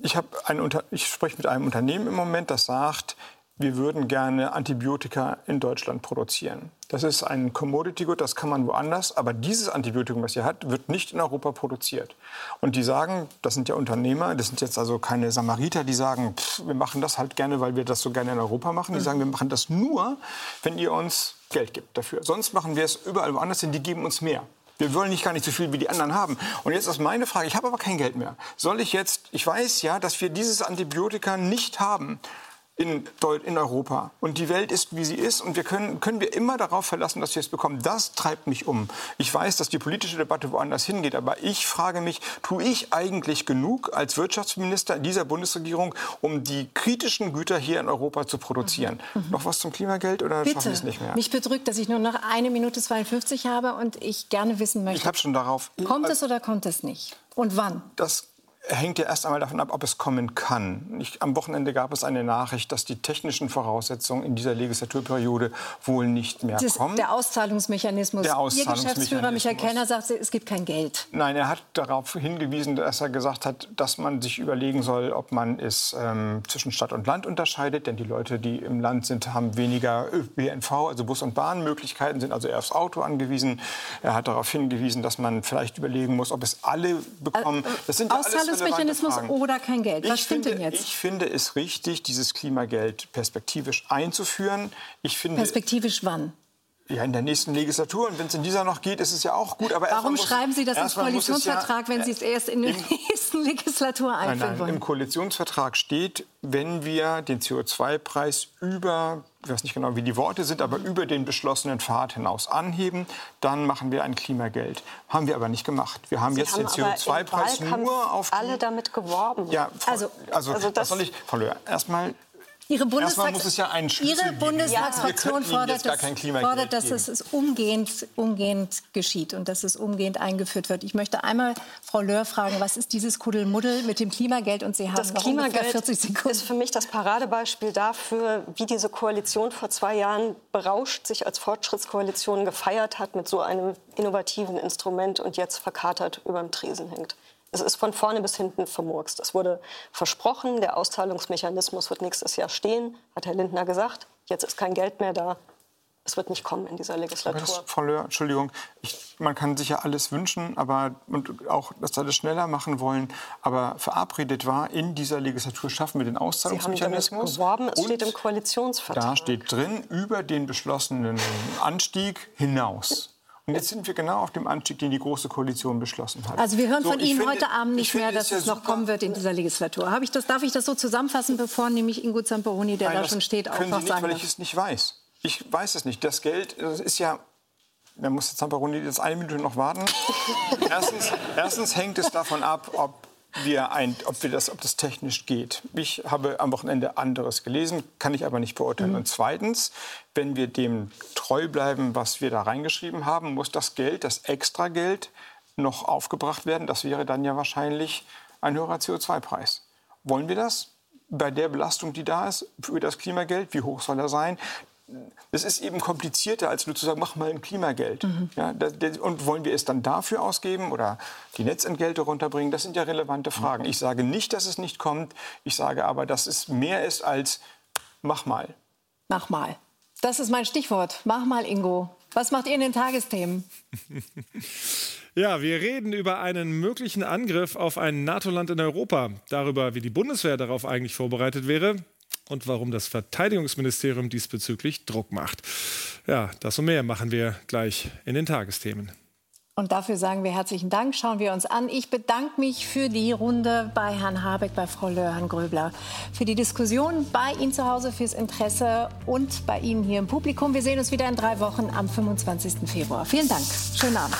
ich, ein ich spreche mit einem Unternehmen im Moment, das sagt, wir würden gerne Antibiotika in Deutschland produzieren. Das ist ein Commodity Good, das kann man woanders, aber dieses Antibiotikum, was ihr hat, wird nicht in Europa produziert. Und die sagen, das sind ja Unternehmer, das sind jetzt also keine Samariter, die sagen, pff, wir machen das halt gerne, weil wir das so gerne in Europa machen. Die sagen, wir machen das nur, wenn ihr uns Geld gibt dafür. Sonst machen wir es überall woanders hin, die geben uns mehr. Wir wollen nicht gar nicht so viel wie die anderen haben. Und jetzt ist meine Frage, ich habe aber kein Geld mehr. Soll ich jetzt, ich weiß ja, dass wir dieses Antibiotika nicht haben in, in Europa. Und die Welt ist, wie sie ist. Und wir können, können wir immer darauf verlassen, dass wir es bekommen. Das treibt mich um. Ich weiß, dass die politische Debatte woanders hingeht. Aber ich frage mich, tue ich eigentlich genug als Wirtschaftsminister dieser Bundesregierung, um die kritischen Güter hier in Europa zu produzieren? Noch was zum Klimageld oder schaffen wir Bitte. es nicht mehr? Mich bedrückt, dass ich nur noch eine Minute 52 habe und ich gerne wissen möchte, Ich habe schon darauf. kommt es oder kommt es nicht? Und wann? Das hängt ja erst einmal davon ab, ob es kommen kann. Ich, am Wochenende gab es eine Nachricht, dass die technischen Voraussetzungen in dieser Legislaturperiode wohl nicht mehr Das kommen. der Auszahlungsmechanismus. Der Ihr Geschäftsführer Michael Auszahlungsmechanismus. Kellner sagt, es gibt kein Geld. Nein, er hat darauf hingewiesen, dass er gesagt hat, dass man sich überlegen soll, ob man es ähm, zwischen Stadt und Land unterscheidet. Denn die Leute, die im Land sind, haben weniger ÖPNV, also Bus- und Bahnmöglichkeiten, sind also eher aufs Auto angewiesen. Er hat darauf hingewiesen, dass man vielleicht überlegen muss, ob es alle bekommen. Das sind ja alles Fragen. oder kein Geld? Was Ich stimmt finde, denn jetzt? Ich finde es richtig, dieses Klimageld perspektivisch einzuführen. Ich finde, Perspektivisch wann? ja, in der nächsten Legislatur und wenn es in dieser noch geht, ist es ja auch gut. Aber Warum muss- schreiben Sie das ins es ja- Koalitionsvertrag, wenn Sie es erst in der nächsten Legislatur Nein, einführen nein, wollen? im Koalitionsvertrag steht, wenn wir den CO2-Preis über, ich weiß nicht genau, wie die Worte sind, aber über den beschlossenen Pfad hinaus anheben, dann machen wir ein Klimageld. Haben wir aber nicht gemacht. Wir haben Sie jetzt den haben im CO2-Preis Wahlkampf nur auf alle damit geworben. Ja, Frau, Also- also, also was das- soll ich, Frau Löhr, erstmal Ihre, Erstmal Bundestag muss es ja Ihre. Bundestagsfraktion fordert, Klimageld fordert, dass geben. es umgehend, umgehend geschieht und dass es umgehend eingeführt wird. Ich möchte einmal Frau Löhr fragen, was ist dieses Kuddelmuddel mit dem Klimageld? Und Sie haben Das Klimageld 40 Sekunden. ist für mich das Paradebeispiel dafür, wie diese Koalition vor zwei Jahren berauscht sich als Fortschrittskoalition gefeiert hat mit so einem innovativen Instrument und jetzt verkatert über dem Tresen hängt. Es ist von vorne bis hinten vermurkst. Es wurde versprochen, der Auszahlungsmechanismus wird nächstes Jahr stehen, hat Herr Lindner gesagt. Jetzt ist kein Geld mehr da. Es wird nicht kommen in dieser Legislatur. das, Frau Löhr, Entschuldigung, ich, man kann sich ja alles wünschen, aber und auch das alles schneller machen wollen. Aber verabredet war, in dieser Legislatur schaffen wir den Sie haben damit Auszahlungsmechanismus. geworben, es steht im Koalitionsvertrag. Da steht drin, über den beschlossenen Anstieg hinaus. Und jetzt sind wir genau auf dem Anstieg, den die Große Koalition beschlossen hat. Also wir hören So, von Ihnen finde- heute Abend ich nicht mehr, dass ja es noch super- kommen wird in dieser Legislatur. Habe ich das, darf ich das so zusammenfassen, bevor nämlich Ingo Zamperoni, der Nein, da schon steht, auch noch Sie nicht, sagen weil ich es nicht weiß. Ich weiß es nicht. Das Geld das ist ja. Da muss Zamperoni jetzt eine Minute noch warten. (laughs) erstens, erstens hängt es davon ab, ob wir, ein, ob, wir das, ob das technisch geht. Ich habe am Wochenende anderes gelesen, kann ich aber nicht beurteilen. Und zweitens, wenn wir dem treu bleiben, was wir da reingeschrieben haben, muss das Geld, das Extrageld, noch aufgebracht werden. Das wäre dann ja wahrscheinlich ein höherer CO2-Preis. Wollen wir das? Bei der Belastung, die da ist, für das Klimageld, wie hoch soll er sein? Es ist eben komplizierter, als nur zu sagen, mach mal ein Klimageld. Ja, da- da- und wollen wir es dann dafür ausgeben oder die Netzentgelte runterbringen? Das sind ja relevante Fragen. Ich sage nicht, dass es nicht kommt. Ich sage aber, dass es mehr ist als mach mal. Mach mal. Das ist mein Stichwort. Mach mal, Ingo. Was macht ihr in den Tagesthemen? (laughs) Ja, wir reden über einen möglichen Angriff auf ein NATO-Land in Europa, darüber, wie die Bundeswehr darauf eigentlich vorbereitet wäre und warum das Verteidigungsministerium diesbezüglich Druck macht. Ja, das und mehr machen wir gleich in den Tagesthemen. Und dafür sagen wir herzlichen Dank. Schauen wir uns an. Ich bedanke mich für die Runde bei Herrn Habeck, bei Frau Löhr, Herrn Gröbler, für die Diskussion bei Ihnen zu Hause, fürs Interesse und bei Ihnen hier im Publikum. Wir sehen uns wieder in drei Wochen am 25. Februar. Vielen Dank. Schönen Abend.